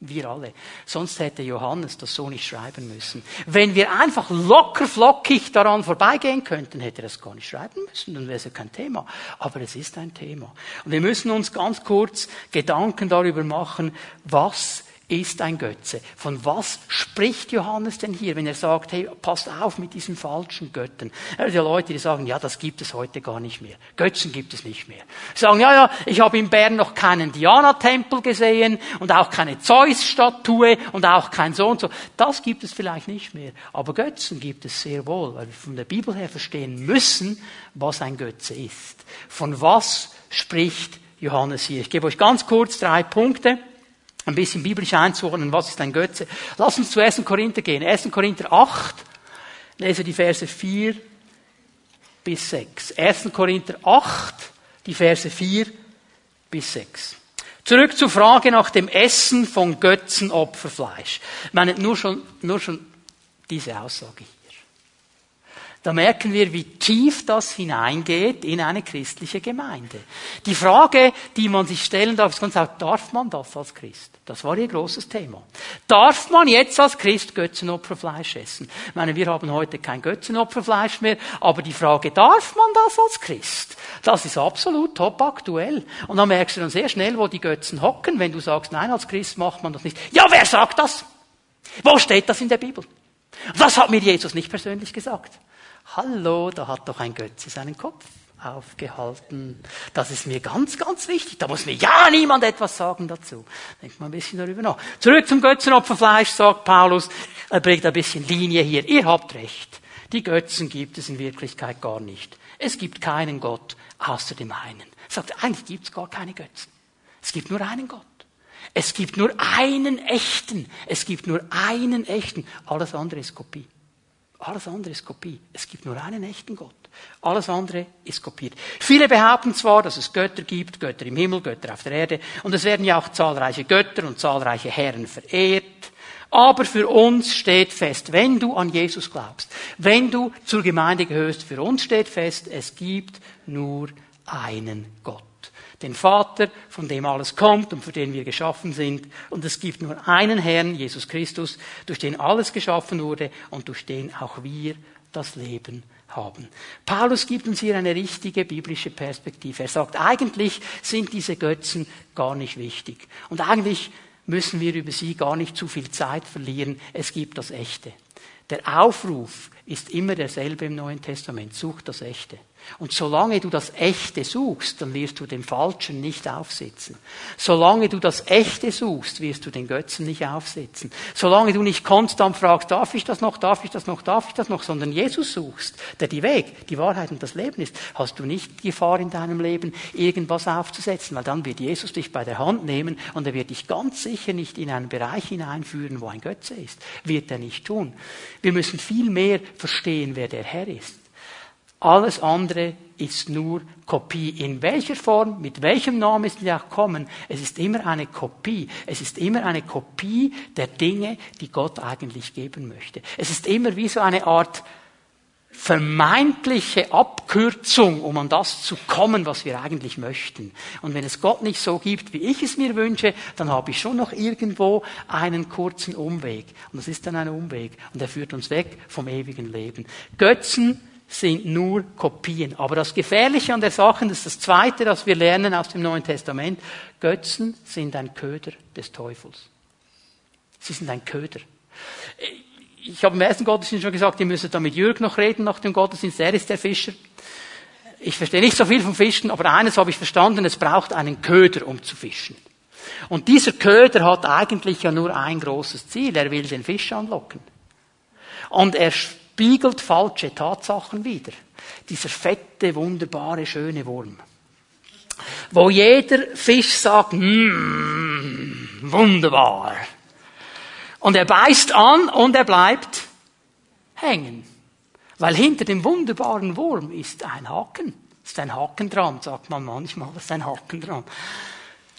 Wir alle. Sonst hätte Johannes das so nicht schreiben müssen. Wenn wir einfach locker flockig daran vorbeigehen könnten, hätte er das gar nicht schreiben müssen, dann wäre es ja kein Thema. Aber es ist ein Thema. Und wir müssen uns ganz kurz Gedanken darüber machen, was ist ein Götze. Von was spricht Johannes denn hier, wenn er sagt, hey, passt auf mit diesen falschen Göttern? Er ja Leute, die sagen, ja, das gibt es heute gar nicht mehr. Götzen gibt es nicht mehr. Sie sagen, ja, ja, ich habe in Bern noch keinen Diana-Tempel gesehen und auch keine Zeus-Statue und auch kein so und so. Das gibt es vielleicht nicht mehr. Aber Götzen gibt es sehr wohl, weil wir von der Bibel her verstehen müssen, was ein Götze ist. Von was spricht Johannes hier? Ich gebe euch ganz kurz drei Punkte ein bisschen biblisch einzuordnen, was ist ein Götze. Lass uns zu 1. Korinther gehen. 1. Korinther 8, lese die Verse 4 bis 6. 1. Korinther 8, die Verse 4 bis 6. Zurück zur Frage nach dem Essen von Götzenopferfleisch. Ich meine, nur schon, nur schon diese Aussage da merken wir, wie tief das hineingeht in eine christliche Gemeinde. Die Frage, die man sich stellen darf, ist ganz auch, darf man das als Christ? Das war ihr großes Thema. Darf man jetzt als Christ Götzenopferfleisch essen? Ich meine, wir haben heute kein Götzenopferfleisch mehr, aber die Frage, darf man das als Christ? Das ist absolut top aktuell. Und dann merkst du dann sehr schnell, wo die Götzen hocken, wenn du sagst, nein, als Christ macht man das nicht. Ja, wer sagt das? Wo steht das in der Bibel? Das hat mir Jesus nicht persönlich gesagt. Hallo, da hat doch ein Götze seinen Kopf aufgehalten. Das ist mir ganz, ganz wichtig. Da muss mir ja niemand etwas sagen dazu. Denkt mal ein bisschen darüber nach. Zurück zum Götzenopferfleisch, sagt Paulus. Er bringt ein bisschen Linie hier. Ihr habt recht. Die Götzen gibt es in Wirklichkeit gar nicht. Es gibt keinen Gott außer dem einen. Er sagt, eigentlich gibt es gar keine Götzen. Es gibt nur einen Gott. Es gibt nur einen echten. Es gibt nur einen echten. Alles andere ist Kopie. Alles andere ist Kopie. Es gibt nur einen echten Gott. Alles andere ist kopiert. Viele behaupten zwar, dass es Götter gibt, Götter im Himmel, Götter auf der Erde, und es werden ja auch zahlreiche Götter und zahlreiche Herren verehrt. Aber für uns steht fest, wenn du an Jesus glaubst, wenn du zur Gemeinde gehörst, für uns steht fest, es gibt nur einen Gott. Den Vater, von dem alles kommt und für den wir geschaffen sind. Und es gibt nur einen Herrn, Jesus Christus, durch den alles geschaffen wurde und durch den auch wir das Leben haben. Paulus gibt uns hier eine richtige biblische Perspektive. Er sagt, eigentlich sind diese Götzen gar nicht wichtig. Und eigentlich müssen wir über sie gar nicht zu viel Zeit verlieren. Es gibt das Echte. Der Aufruf ist immer derselbe im Neuen Testament. Such das Echte. Und solange du das Echte suchst, dann wirst du dem Falschen nicht aufsitzen. Solange du das Echte suchst, wirst du den Götzen nicht aufsitzen. Solange du nicht konstant fragst, darf ich das noch, darf ich das noch, darf ich das noch, sondern Jesus suchst, der die Weg, die Wahrheit und das Leben ist, hast du nicht die Gefahr in deinem Leben, irgendwas aufzusetzen, weil dann wird Jesus dich bei der Hand nehmen und er wird dich ganz sicher nicht in einen Bereich hineinführen, wo ein Götze ist. Wird er nicht tun. Wir müssen viel mehr verstehen, wer der Herr ist. Alles andere ist nur Kopie. In welcher Form, mit welchem Namen sie auch kommen, es ist immer eine Kopie. Es ist immer eine Kopie der Dinge, die Gott eigentlich geben möchte. Es ist immer wie so eine Art vermeintliche Abkürzung, um an das zu kommen, was wir eigentlich möchten. Und wenn es Gott nicht so gibt, wie ich es mir wünsche, dann habe ich schon noch irgendwo einen kurzen Umweg. Und das ist dann ein Umweg. Und er führt uns weg vom ewigen Leben. Götzen sind nur Kopien. Aber das Gefährliche an der Sache, das ist das Zweite, das wir lernen aus dem Neuen Testament, Götzen sind ein Köder des Teufels. Sie sind ein Köder. Ich habe im ersten Gottesdienst schon gesagt, ihr müsstet da mit Jürg noch reden nach dem Gottesdienst, er ist der Fischer. Ich verstehe nicht so viel vom Fischen, aber eines habe ich verstanden, es braucht einen Köder, um zu fischen. Und dieser Köder hat eigentlich ja nur ein großes Ziel, er will den Fisch anlocken. Und er spiegelt falsche Tatsachen wider. Dieser fette, wunderbare, schöne Wurm. Wo jeder Fisch sagt, mm, wunderbar. Und er beißt an und er bleibt hängen. Weil hinter dem wunderbaren Wurm ist ein Haken. Ist ein Haken dran, sagt man manchmal, ist ein Haken dran.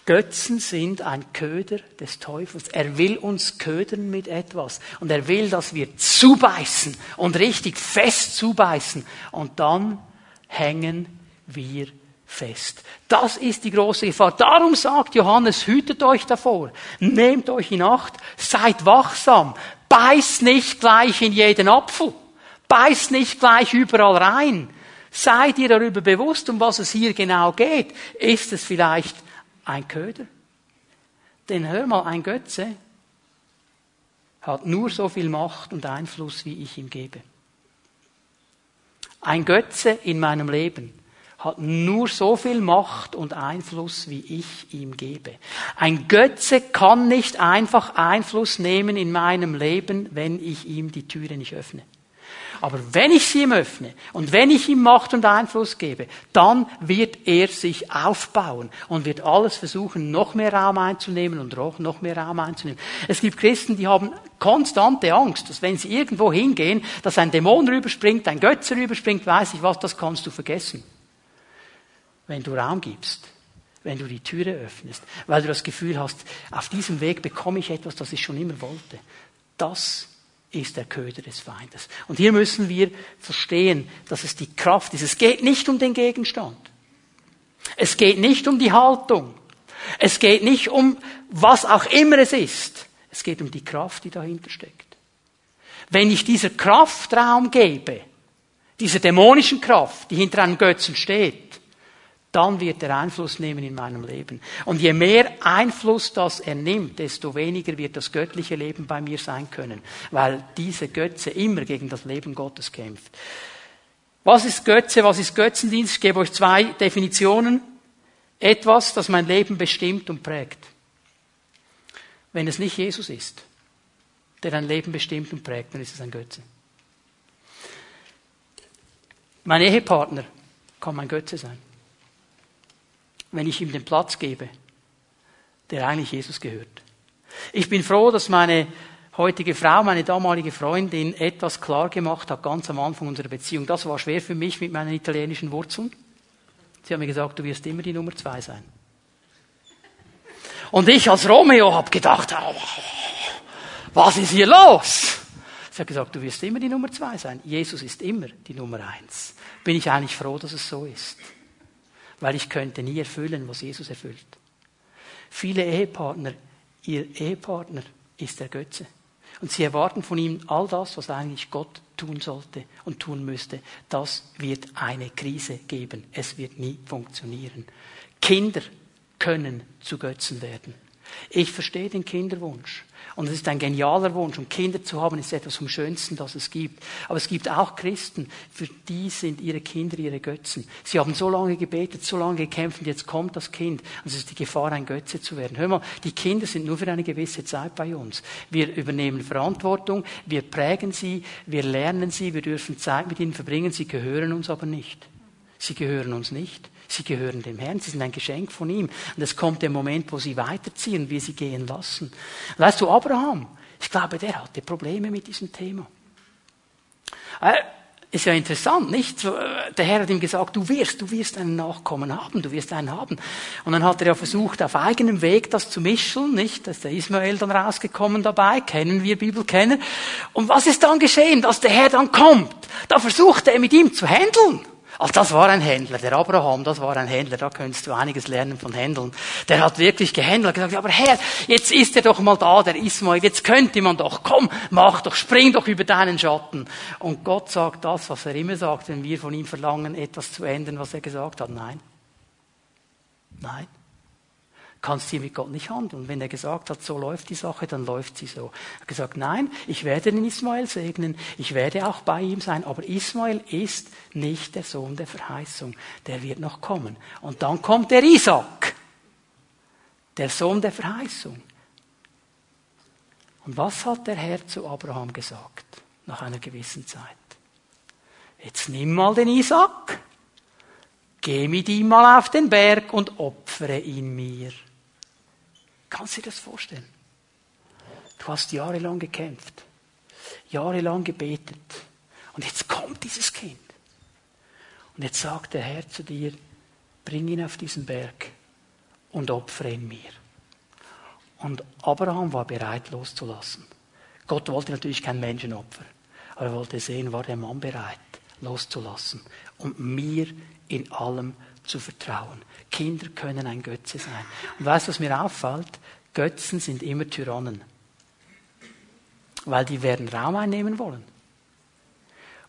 Götzen sind ein Köder des Teufels. Er will uns ködern mit etwas. Und er will, dass wir zubeißen und richtig fest zubeißen. Und dann hängen wir fest. Das ist die große Gefahr. Darum sagt Johannes, hütet euch davor. Nehmt euch in Acht. Seid wachsam. Beißt nicht gleich in jeden Apfel. Beißt nicht gleich überall rein. Seid ihr darüber bewusst, um was es hier genau geht? Ist es vielleicht ein Köder. Denn hör mal, ein Götze hat nur so viel Macht und Einfluss, wie ich ihm gebe. Ein Götze in meinem Leben hat nur so viel Macht und Einfluss, wie ich ihm gebe. Ein Götze kann nicht einfach Einfluss nehmen in meinem Leben, wenn ich ihm die Türe nicht öffne. Aber wenn ich sie ihm öffne und wenn ich ihm Macht und Einfluss gebe, dann wird er sich aufbauen und wird alles versuchen, noch mehr Raum einzunehmen und noch mehr Raum einzunehmen. Es gibt Christen, die haben konstante Angst, dass wenn sie irgendwo hingehen, dass ein Dämon rüberspringt, ein Götze rüberspringt, weiß ich was, das kannst du vergessen. Wenn du Raum gibst wenn du die Türe öffnest, weil du das Gefühl hast, auf diesem Weg bekomme ich etwas, das ich schon immer wollte. Das ist der Köder des Feindes. Und hier müssen wir verstehen, dass es die Kraft ist. Es geht nicht um den Gegenstand. Es geht nicht um die Haltung. Es geht nicht um was auch immer es ist. Es geht um die Kraft, die dahinter steckt. Wenn ich dieser Kraft Raum gebe, dieser dämonischen Kraft, die hinter einem Götzen steht, dann wird er Einfluss nehmen in meinem Leben. Und je mehr Einfluss das er nimmt, desto weniger wird das göttliche Leben bei mir sein können, weil diese Götze immer gegen das Leben Gottes kämpft. Was ist Götze? Was ist Götzendienst? Ich gebe euch zwei Definitionen. Etwas, das mein Leben bestimmt und prägt. Wenn es nicht Jesus ist, der dein Leben bestimmt und prägt, dann ist es ein Götze. Mein Ehepartner kann mein Götze sein wenn ich ihm den Platz gebe, der eigentlich Jesus gehört. Ich bin froh, dass meine heutige Frau, meine damalige Freundin, etwas klar gemacht hat, ganz am Anfang unserer Beziehung. Das war schwer für mich mit meinen italienischen Wurzeln. Sie hat mir gesagt, du wirst immer die Nummer zwei sein. Und ich als Romeo habe gedacht, oh, was ist hier los? Sie hat gesagt, du wirst immer die Nummer zwei sein. Jesus ist immer die Nummer eins. Bin ich eigentlich froh, dass es so ist. Weil ich könnte nie erfüllen, was Jesus erfüllt. Viele Ehepartner, ihr Ehepartner ist der Götze. Und sie erwarten von ihm all das, was eigentlich Gott tun sollte und tun müsste. Das wird eine Krise geben. Es wird nie funktionieren. Kinder können zu Götzen werden. Ich verstehe den Kinderwunsch. Und es ist ein genialer Wunsch. Und Kinder zu haben, ist etwas vom Schönsten, das es gibt. Aber es gibt auch Christen, für die sind ihre Kinder ihre Götzen. Sie haben so lange gebetet, so lange gekämpft und jetzt kommt das Kind. Und es ist die Gefahr, ein Götze zu werden. Hör mal, die Kinder sind nur für eine gewisse Zeit bei uns. Wir übernehmen Verantwortung, wir prägen sie, wir lernen sie, wir dürfen Zeit mit ihnen verbringen, sie gehören uns aber nicht. Sie gehören uns nicht. Sie gehören dem Herrn, sie sind ein Geschenk von ihm. Und es kommt der Moment, wo sie weiterziehen, wir sie gehen lassen. Weißt du, Abraham, ich glaube, der hatte Probleme mit diesem Thema. Äh, ist ja interessant, nicht? Äh, der Herr hat ihm gesagt, du wirst, du wirst einen Nachkommen haben, du wirst einen haben. Und dann hat er ja versucht, auf eigenem Weg das zu mischen, nicht? Da ist der Ismael dann rausgekommen dabei, kennen wir Bibelkenner. Und was ist dann geschehen, dass der Herr dann kommt? Da versucht er mit ihm zu handeln. Also das war ein Händler, der Abraham, das war ein Händler, da könntest du einiges lernen von Händeln. Der hat wirklich gehändelt, gesagt, aber Herr, jetzt ist er doch mal da, der Ismael, jetzt könnte man doch, komm, mach doch, spring doch über deinen Schatten. Und Gott sagt das, was er immer sagt, wenn wir von ihm verlangen, etwas zu ändern, was er gesagt hat. Nein. Nein kannst hier mit Gott nicht handeln. Wenn er gesagt hat, so läuft die Sache, dann läuft sie so. Er hat gesagt, nein, ich werde den Ismael segnen, ich werde auch bei ihm sein, aber Ismael ist nicht der Sohn der Verheißung, der wird noch kommen. Und dann kommt der Isaac, der Sohn der Verheißung. Und was hat der Herr zu Abraham gesagt nach einer gewissen Zeit? Jetzt nimm mal den Isaac, geh mit ihm mal auf den Berg und opfere ihn mir. Kannst du dir das vorstellen? Du hast jahrelang gekämpft, jahrelang gebetet und jetzt kommt dieses Kind. Und jetzt sagt der Herr zu dir, bring ihn auf diesen Berg und opfere ihn mir. Und Abraham war bereit loszulassen. Gott wollte natürlich kein Menschenopfer, aber er wollte sehen, war der Mann bereit loszulassen und mir in allem zu vertrauen. Kinder können ein Götze sein. Und weißt du, was mir auffällt? Götzen sind immer Tyrannen. Weil die werden Raum einnehmen wollen.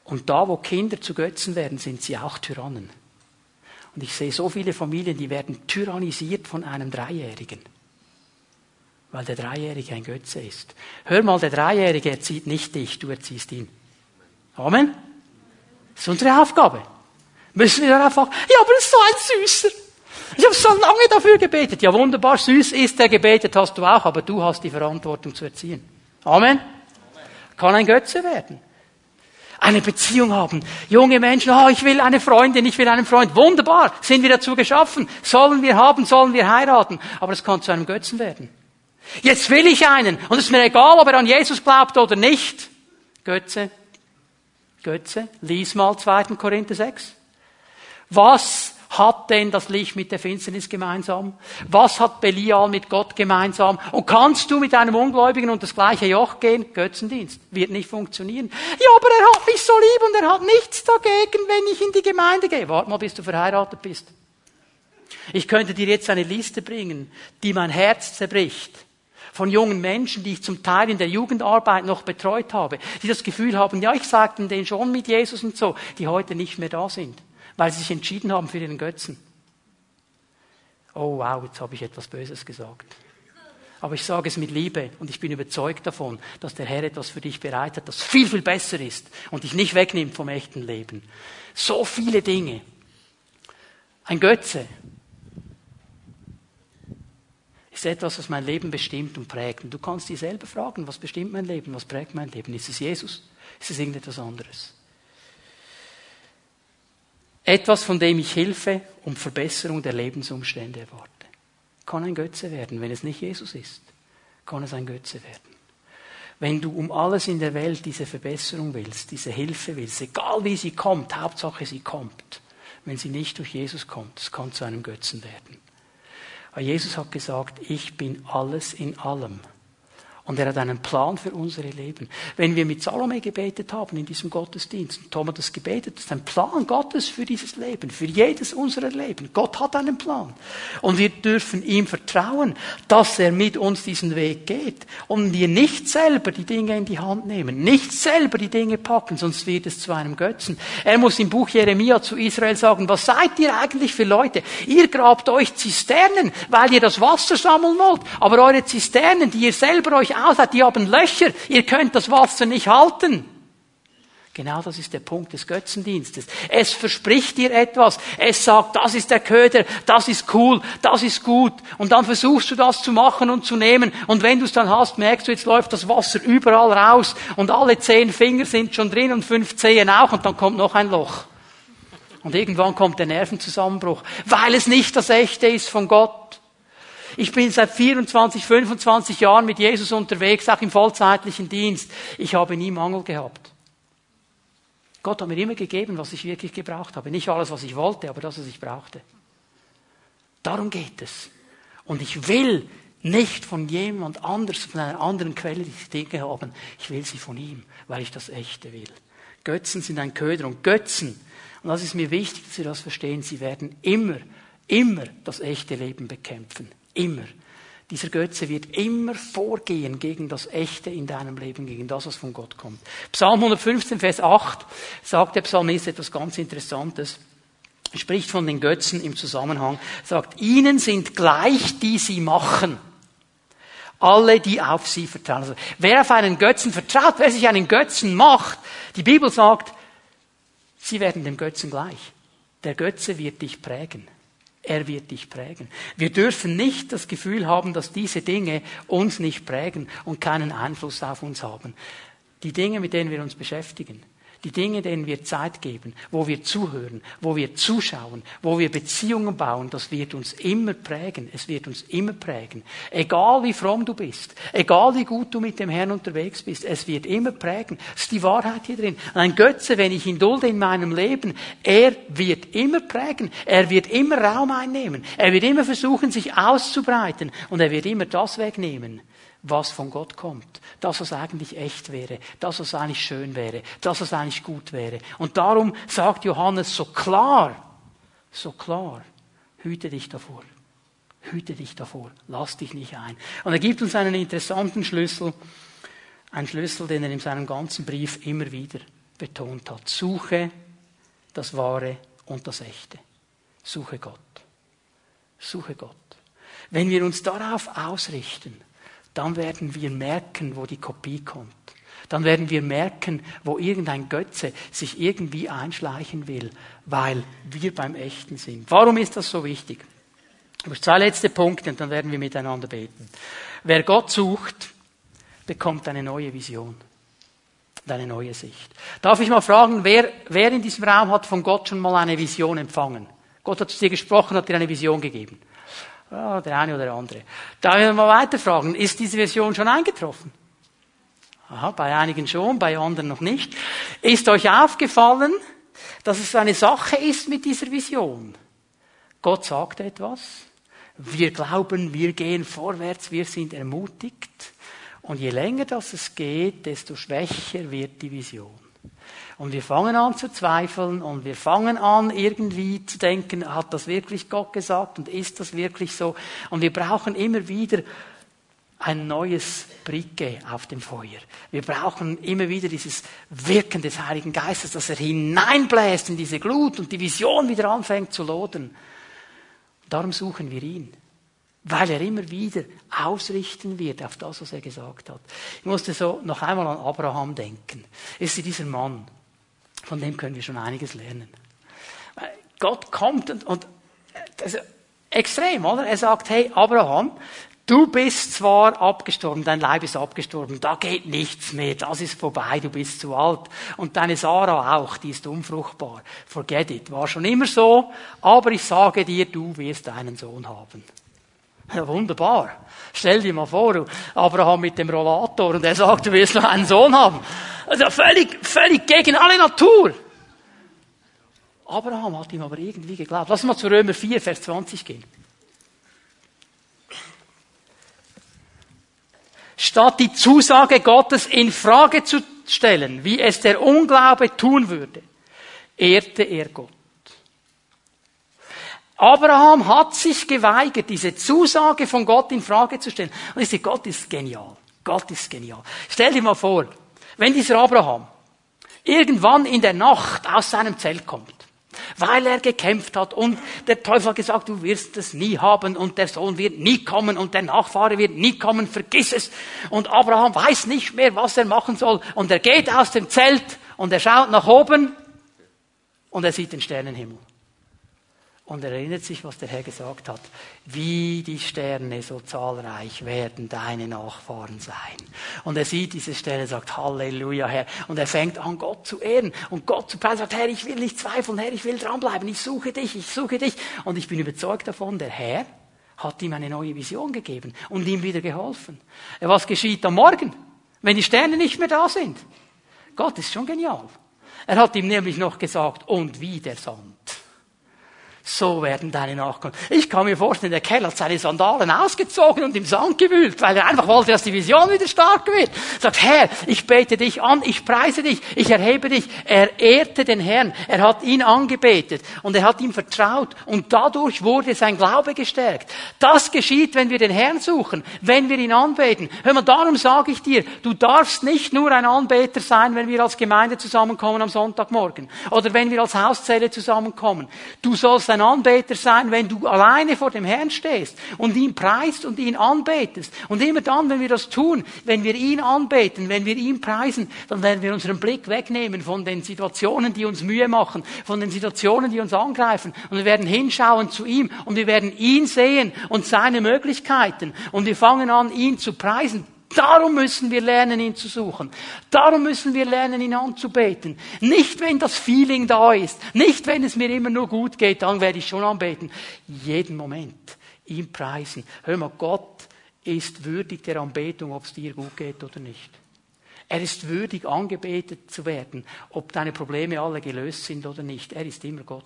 Und da, wo Kinder zu Götzen werden, sind sie auch Tyrannen. Und ich sehe so viele Familien, die werden tyrannisiert von einem Dreijährigen. Weil der Dreijährige ein Götze ist. Hör mal, der Dreijährige erzieht nicht dich, du erziehst ihn. Amen? Das ist unsere Aufgabe. Müssen wir darauf achten? Ja, aber das ist so ein Süßer. Ich habe so lange dafür gebetet. Ja, wunderbar, süß ist der gebetet, hast du auch, aber du hast die Verantwortung zu erziehen. Amen. Kann ein Götze werden. Eine Beziehung haben. Junge Menschen, oh, ich will eine Freundin, ich will einen Freund. Wunderbar, sind wir dazu geschaffen. Sollen wir haben, sollen wir heiraten. Aber es kann zu einem Götzen werden. Jetzt will ich einen und es ist mir egal, ob er an Jesus glaubt oder nicht. Götze. Götze. Lies mal 2. Korinther 6. Was hat denn das Licht mit der Finsternis gemeinsam? Was hat Belial mit Gott gemeinsam? Und kannst du mit einem Ungläubigen und das gleiche Joch gehen? Götzendienst. Wird nicht funktionieren. Ja, aber er hat mich so lieb und er hat nichts dagegen, wenn ich in die Gemeinde gehe. Warte mal, bis du verheiratet bist. Ich könnte dir jetzt eine Liste bringen, die mein Herz zerbricht von jungen Menschen, die ich zum Teil in der Jugendarbeit noch betreut habe, die das Gefühl haben, ja, ich sagte denen schon mit Jesus und so, die heute nicht mehr da sind weil sie sich entschieden haben für ihren Götzen. Oh wow, jetzt habe ich etwas Böses gesagt. Aber ich sage es mit Liebe und ich bin überzeugt davon, dass der Herr etwas für dich bereit hat, das viel, viel besser ist und dich nicht wegnimmt vom echten Leben. So viele Dinge. Ein Götze ist etwas, was mein Leben bestimmt und prägt. Und du kannst dir selber fragen, was bestimmt mein Leben, was prägt mein Leben? Ist es Jesus? Ist es irgendetwas anderes? Etwas, von dem ich Hilfe und Verbesserung der Lebensumstände erwarte. kann ein Götze werden. Wenn es nicht Jesus ist, kann es ein Götze werden. Wenn du um alles in der Welt diese Verbesserung willst, diese Hilfe willst, egal wie sie kommt, Hauptsache sie kommt, wenn sie nicht durch Jesus kommt, es kann zu einem Götzen werden. Jesus hat gesagt, ich bin alles in allem. Und er hat einen Plan für unsere Leben. Wenn wir mit Salome gebetet haben in diesem Gottesdienst, und Tom hat das gebetet, das ist ein Plan Gottes für dieses Leben, für jedes unserer Leben. Gott hat einen Plan. Und wir dürfen ihm vertrauen, dass er mit uns diesen Weg geht. Und wir nicht selber die Dinge in die Hand nehmen, nicht selber die Dinge packen, sonst wird es zu einem Götzen. Er muss im Buch Jeremia zu Israel sagen, was seid ihr eigentlich für Leute? Ihr grabt euch Zisternen, weil ihr das Wasser sammeln wollt, aber eure Zisternen, die ihr selber euch aussieht, die haben Löcher, ihr könnt das Wasser nicht halten. Genau das ist der Punkt des Götzendienstes. Es verspricht dir etwas. Es sagt, das ist der Köder, das ist cool, das ist gut. Und dann versuchst du das zu machen und zu nehmen. Und wenn du es dann hast, merkst du, jetzt läuft das Wasser überall raus. Und alle zehn Finger sind schon drin und fünf Zehen auch. Und dann kommt noch ein Loch. Und irgendwann kommt der Nervenzusammenbruch. Weil es nicht das Echte ist von Gott. Ich bin seit 24, 25 Jahren mit Jesus unterwegs, auch im vollzeitlichen Dienst. Ich habe nie Mangel gehabt. Gott hat mir immer gegeben, was ich wirklich gebraucht habe. Nicht alles, was ich wollte, aber das, was ich brauchte. Darum geht es. Und ich will nicht von jemand anders, von einer anderen Quelle diese Dinge haben. Ich will sie von ihm, weil ich das Echte will. Götzen sind ein Köder und Götzen, und das ist mir wichtig, dass Sie das verstehen, sie werden immer, immer das echte Leben bekämpfen. Immer. Dieser Götze wird immer vorgehen gegen das Echte in deinem Leben, gegen das, was von Gott kommt. Psalm 115, Vers 8 sagt der Psalmist etwas ganz Interessantes. Er spricht von den Götzen im Zusammenhang, sagt, ihnen sind gleich, die sie machen. Alle, die auf sie vertrauen. Also, wer auf einen Götzen vertraut, wer sich einen Götzen macht, die Bibel sagt, sie werden dem Götzen gleich. Der Götze wird dich prägen. Er wird dich prägen. Wir dürfen nicht das Gefühl haben, dass diese Dinge uns nicht prägen und keinen Einfluss auf uns haben. Die Dinge, mit denen wir uns beschäftigen, die Dinge, denen wir Zeit geben, wo wir zuhören, wo wir zuschauen, wo wir Beziehungen bauen, das wird uns immer prägen. Es wird uns immer prägen. Egal wie fromm du bist, egal wie gut du mit dem Herrn unterwegs bist, es wird immer prägen. Das ist die Wahrheit hier drin. Ein Götze, wenn ich ihn dulde in meinem Leben, er wird immer prägen. Er wird immer Raum einnehmen. Er wird immer versuchen, sich auszubreiten. Und er wird immer das wegnehmen, was von Gott kommt. Das, was eigentlich echt wäre. Das, was eigentlich schön wäre. Das, was eigentlich gut wäre. Und darum sagt Johannes so klar, so klar, hüte dich davor. Hüte dich davor. Lass dich nicht ein. Und er gibt uns einen interessanten Schlüssel. Ein Schlüssel, den er in seinem ganzen Brief immer wieder betont hat. Suche das Wahre und das Echte. Suche Gott. Suche Gott. Wenn wir uns darauf ausrichten, dann werden wir merken, wo die Kopie kommt. Dann werden wir merken, wo irgendein Götze sich irgendwie einschleichen will, weil wir beim Echten sind. Warum ist das so wichtig? Zwei letzte Punkte und dann werden wir miteinander beten. Wer Gott sucht, bekommt eine neue Vision und eine neue Sicht. Darf ich mal fragen, wer, wer in diesem Raum hat von Gott schon mal eine Vision empfangen? Gott hat zu dir gesprochen, hat dir eine Vision gegeben. Ja, der eine oder der andere. Darf ich mal weiterfragen, ist diese Version schon eingetroffen? Aha, bei einigen schon, bei anderen noch nicht. Ist euch aufgefallen, dass es eine Sache ist mit dieser Vision? Gott sagt etwas. Wir glauben, wir gehen vorwärts, wir sind ermutigt. Und je länger das es geht, desto schwächer wird die Vision. Und wir fangen an zu zweifeln und wir fangen an irgendwie zu denken, hat das wirklich Gott gesagt und ist das wirklich so? Und wir brauchen immer wieder ein neues Bricke auf dem Feuer. Wir brauchen immer wieder dieses Wirken des Heiligen Geistes, dass er hineinbläst in diese Glut und die Vision wieder anfängt zu lodern. Darum suchen wir ihn. Weil er immer wieder ausrichten wird auf das, was er gesagt hat. Ich musste so noch einmal an Abraham denken. Ist dieser Mann, von dem können wir schon einiges lernen. Gott kommt und, und das ist extrem, oder? Er sagt, hey, Abraham, du bist zwar abgestorben, dein Leib ist abgestorben, da geht nichts mehr, das ist vorbei, du bist zu alt. Und deine Sarah auch, die ist unfruchtbar. Forget it. War schon immer so, aber ich sage dir, du wirst einen Sohn haben. Ja, wunderbar. Stell dir mal vor, Abraham mit dem Rollator und er sagt, du wirst noch einen Sohn haben. Also völlig, völlig gegen alle Natur. Abraham hat ihm aber irgendwie geglaubt. Lass mal zu Römer 4, Vers 20 gehen. Statt die Zusage Gottes in Frage zu stellen, wie es der Unglaube tun würde, ehrte er Gott. Abraham hat sich geweigert, diese Zusage von Gott in Frage zu stellen. Und ich sage, Gott ist genial. Gott ist genial. Stell dir mal vor, wenn dieser Abraham irgendwann in der Nacht aus seinem Zelt kommt, weil er gekämpft hat und der Teufel hat gesagt, du wirst es nie haben und der Sohn wird nie kommen und der Nachfahre wird nie kommen, vergiss es. Und Abraham weiß nicht mehr, was er machen soll und er geht aus dem Zelt und er schaut nach oben und er sieht den Sternenhimmel und erinnert sich, was der Herr gesagt hat. Wie die Sterne so zahlreich werden deine Nachfahren sein. Und er sieht diese Sterne, sagt Halleluja, Herr. Und er fängt an, Gott zu ehren und Gott zu preisen, sagt, Herr, ich will nicht zweifeln, Herr, ich will dranbleiben, ich suche dich, ich suche dich. Und ich bin überzeugt davon, der Herr hat ihm eine neue Vision gegeben und ihm wieder geholfen. Was geschieht am Morgen, wenn die Sterne nicht mehr da sind? Gott ist schon genial. Er hat ihm nämlich noch gesagt, und wie der Sand. So werden deine Nachkommen. Ich kann mir vorstellen, der Kerl hat seine Sandalen ausgezogen und im Sand gewühlt, weil er einfach wollte, dass die Vision wieder stark wird. Sagt, Herr, ich bete dich an, ich preise dich, ich erhebe dich. Er ehrte den Herrn, er hat ihn angebetet und er hat ihm vertraut und dadurch wurde sein Glaube gestärkt. Das geschieht, wenn wir den Herrn suchen, wenn wir ihn anbeten. Hör mal, darum sage ich dir, du darfst nicht nur ein Anbeter sein, wenn wir als Gemeinde zusammenkommen am Sonntagmorgen oder wenn wir als Hauszelle zusammenkommen. Du sollst ein ein Anbeter sein, wenn du alleine vor dem Herrn stehst und ihn preist und ihn anbetest. Und immer dann, wenn wir das tun, wenn wir ihn anbeten, wenn wir ihn preisen, dann werden wir unseren Blick wegnehmen von den Situationen, die uns Mühe machen, von den Situationen, die uns angreifen. Und wir werden hinschauen zu ihm und wir werden ihn sehen und seine Möglichkeiten. Und wir fangen an, ihn zu preisen. Darum müssen wir lernen, ihn zu suchen. Darum müssen wir lernen, ihn anzubeten. Nicht, wenn das Feeling da ist. Nicht, wenn es mir immer nur gut geht, dann werde ich schon anbeten. Jeden Moment ihn preisen. Hör mal, Gott ist würdig der Anbetung, ob es dir gut geht oder nicht. Er ist würdig, angebetet zu werden, ob deine Probleme alle gelöst sind oder nicht. Er ist immer Gott.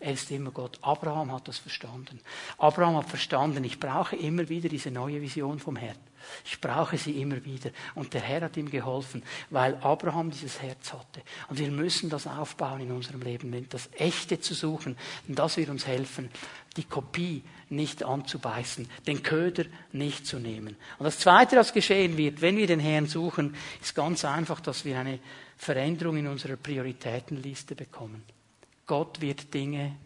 Er ist immer Gott. Abraham hat das verstanden. Abraham hat verstanden, ich brauche immer wieder diese neue Vision vom Herrn. Ich brauche sie immer wieder. Und der Herr hat ihm geholfen, weil Abraham dieses Herz hatte. Und wir müssen das aufbauen in unserem Leben, das Echte zu suchen. Und das wird uns helfen, die Kopie nicht anzubeißen, den Köder nicht zu nehmen. Und das Zweite, was geschehen wird, wenn wir den Herrn suchen, ist ganz einfach, dass wir eine Veränderung in unserer Prioritätenliste bekommen. Gott wird Dinge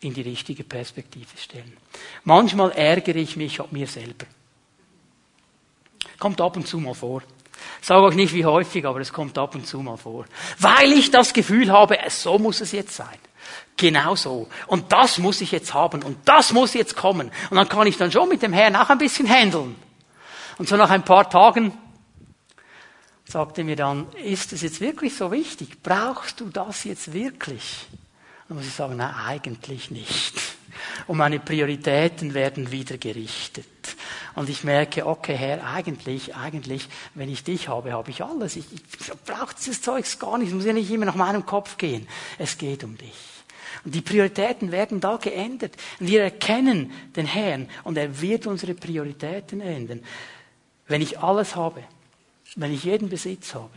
in die richtige Perspektive stellen. Manchmal ärgere ich mich ab mir selber. Kommt ab und zu mal vor. Ich sage euch nicht wie häufig, aber es kommt ab und zu mal vor. Weil ich das Gefühl habe, so muss es jetzt sein. Genau so. Und das muss ich jetzt haben. Und das muss jetzt kommen. Und dann kann ich dann schon mit dem Herrn auch ein bisschen handeln. Und so nach ein paar Tagen sagte mir dann, ist es jetzt wirklich so wichtig? Brauchst du das jetzt wirklich? Dann muss ich sagen, nein, eigentlich nicht. Und meine Prioritäten werden wieder gerichtet. Und ich merke, okay, Herr, eigentlich, eigentlich, wenn ich dich habe, habe ich alles. Ich, ich brauche dieses Zeugs gar nicht. Es muss ja nicht immer nach meinem Kopf gehen. Es geht um dich. Und die Prioritäten werden da geändert. Und wir erkennen den Herrn und er wird unsere Prioritäten ändern. Wenn ich alles habe, wenn ich jeden Besitz habe,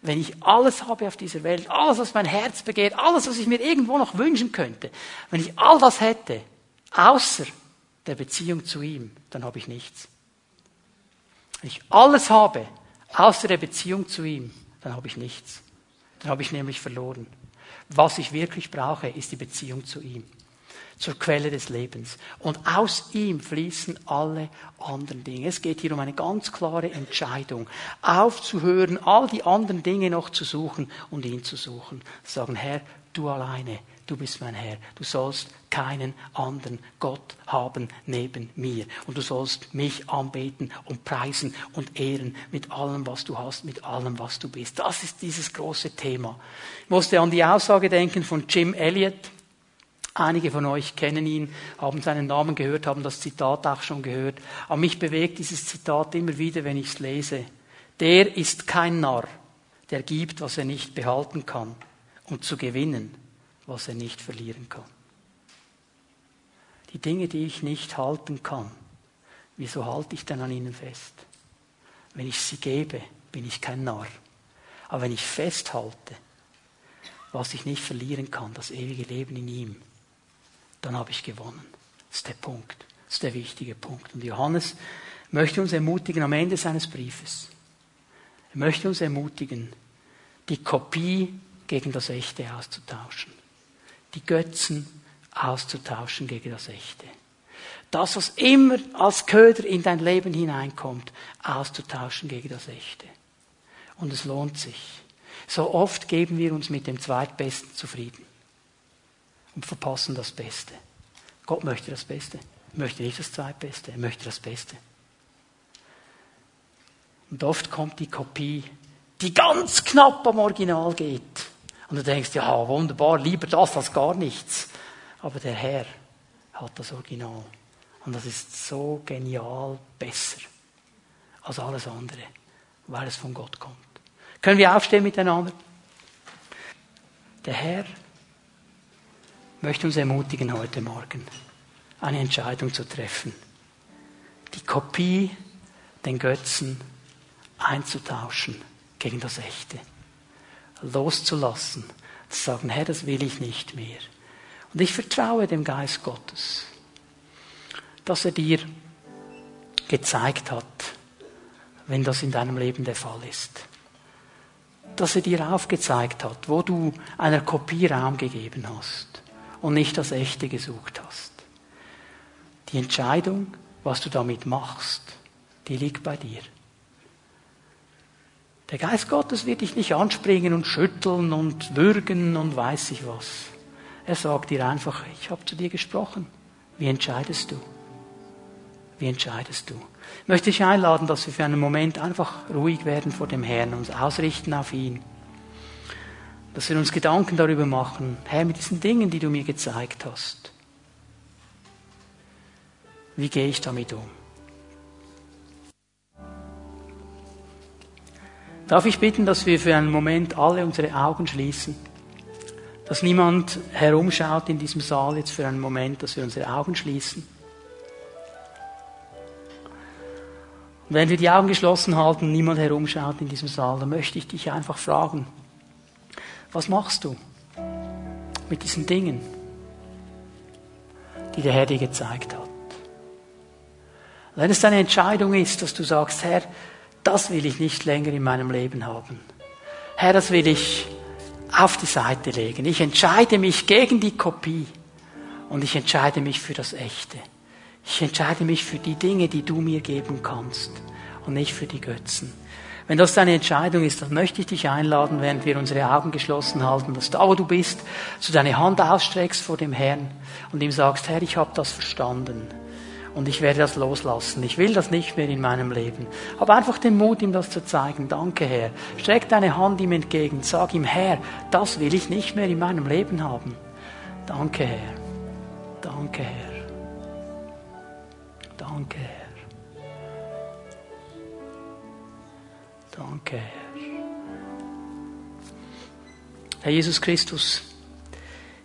wenn ich alles habe auf dieser Welt, alles, was mein Herz begehrt, alles, was ich mir irgendwo noch wünschen könnte, wenn ich all das hätte, außer der Beziehung zu ihm, dann habe ich nichts. Wenn ich alles habe, außer der Beziehung zu ihm, dann habe ich nichts. Dann habe ich nämlich verloren. Was ich wirklich brauche, ist die Beziehung zu ihm zur Quelle des Lebens. Und aus ihm fließen alle anderen Dinge. Es geht hier um eine ganz klare Entscheidung, aufzuhören, all die anderen Dinge noch zu suchen und ihn zu suchen. Sagen, Herr, du alleine, du bist mein Herr. Du sollst keinen anderen Gott haben neben mir. Und du sollst mich anbeten und preisen und ehren mit allem, was du hast, mit allem, was du bist. Das ist dieses große Thema. Ich musste an die Aussage denken von Jim Elliott Einige von euch kennen ihn, haben seinen Namen gehört, haben das Zitat auch schon gehört. Aber mich bewegt dieses Zitat immer wieder, wenn ich es lese. Der ist kein Narr, der gibt, was er nicht behalten kann, und zu gewinnen, was er nicht verlieren kann. Die Dinge, die ich nicht halten kann, wieso halte ich denn an ihnen fest? Wenn ich sie gebe, bin ich kein Narr. Aber wenn ich festhalte, was ich nicht verlieren kann, das ewige Leben in ihm, dann habe ich gewonnen. Das ist der Punkt. Das ist der wichtige Punkt. Und Johannes möchte uns ermutigen am Ende seines Briefes. Er möchte uns ermutigen, die Kopie gegen das Echte auszutauschen. Die Götzen auszutauschen gegen das Echte. Das, was immer als Köder in dein Leben hineinkommt, auszutauschen gegen das Echte. Und es lohnt sich. So oft geben wir uns mit dem Zweitbesten zufrieden und verpassen das Beste. Gott möchte das Beste. Er möchte nicht das Zweitbeste, er möchte das Beste. Und oft kommt die Kopie, die ganz knapp am Original geht. Und du denkst, ja, wunderbar, lieber das als gar nichts. Aber der Herr hat das Original. Und das ist so genial besser als alles andere, weil es von Gott kommt. Können wir aufstehen miteinander? Der Herr möchte uns ermutigen heute Morgen, eine Entscheidung zu treffen. Die Kopie, den Götzen einzutauschen gegen das Echte. Loszulassen, zu sagen, Herr, das will ich nicht mehr. Und ich vertraue dem Geist Gottes, dass er dir gezeigt hat, wenn das in deinem Leben der Fall ist. Dass er dir aufgezeigt hat, wo du einer Kopie Raum gegeben hast und nicht das Echte gesucht hast. Die Entscheidung, was du damit machst, die liegt bei dir. Der Geist Gottes wird dich nicht anspringen und schütteln und würgen und weiß ich was. Er sagt dir einfach, ich habe zu dir gesprochen. Wie entscheidest du? Wie entscheidest du? Ich möchte dich einladen, dass wir für einen Moment einfach ruhig werden vor dem Herrn, uns ausrichten auf ihn dass wir uns Gedanken darüber machen, Herr, mit diesen Dingen, die du mir gezeigt hast, wie gehe ich damit um? Darf ich bitten, dass wir für einen Moment alle unsere Augen schließen? Dass niemand herumschaut in diesem Saal jetzt für einen Moment, dass wir unsere Augen schließen? Und wenn wir die Augen geschlossen halten, niemand herumschaut in diesem Saal, dann möchte ich dich einfach fragen, was machst du mit diesen Dingen, die der Herr dir gezeigt hat? Wenn es deine Entscheidung ist, dass du sagst, Herr, das will ich nicht länger in meinem Leben haben. Herr, das will ich auf die Seite legen. Ich entscheide mich gegen die Kopie und ich entscheide mich für das Echte. Ich entscheide mich für die Dinge, die du mir geben kannst und nicht für die Götzen. Wenn das deine Entscheidung ist, dann möchte ich dich einladen, während wir unsere Augen geschlossen halten, dass da, wo du bist, du deine Hand ausstreckst vor dem Herrn und ihm sagst, Herr, ich habe das verstanden und ich werde das loslassen. Ich will das nicht mehr in meinem Leben. Hab einfach den Mut, ihm das zu zeigen. Danke, Herr. Streck deine Hand ihm entgegen. Sag ihm, Herr, das will ich nicht mehr in meinem Leben haben. Danke, Herr. Danke, Herr. Danke, Herr. Danke, Herr. Herr Jesus Christus,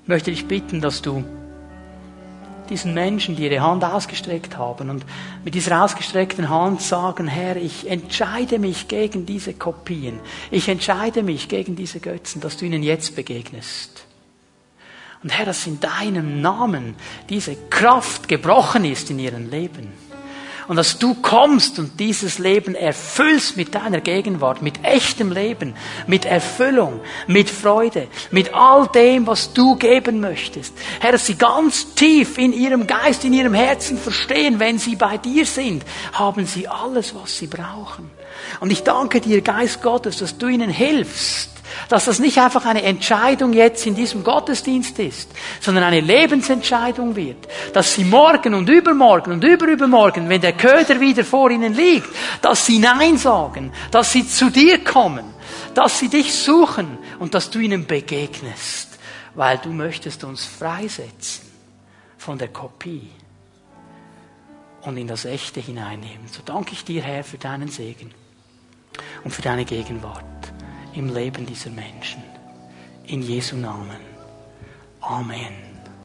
ich möchte dich bitten, dass du diesen Menschen, die ihre Hand ausgestreckt haben und mit dieser ausgestreckten Hand sagen, Herr, ich entscheide mich gegen diese Kopien, ich entscheide mich gegen diese Götzen, dass du ihnen jetzt begegnest. Und Herr, dass in deinem Namen diese Kraft gebrochen ist in ihrem Leben und dass du kommst und dieses Leben erfüllst mit deiner Gegenwart, mit echtem Leben, mit Erfüllung, mit Freude, mit all dem, was du geben möchtest. Herr, dass sie ganz tief in ihrem Geist, in ihrem Herzen verstehen, wenn sie bei dir sind, haben sie alles, was sie brauchen. Und ich danke dir, Geist Gottes, dass du ihnen hilfst, dass das nicht einfach eine Entscheidung jetzt in diesem Gottesdienst ist, sondern eine Lebensentscheidung wird. Dass sie morgen und übermorgen und überübermorgen, wenn der Köder wieder vor ihnen liegt, dass sie Nein sagen, dass sie zu dir kommen, dass sie dich suchen und dass du ihnen begegnest weil du möchtest uns freisetzen von der Kopie und in das Echte hineinnehmen. So danke ich dir, Herr, für deinen Segen und für deine Gegenwart im Leben dieser Menschen. In Jesu Namen. Amen.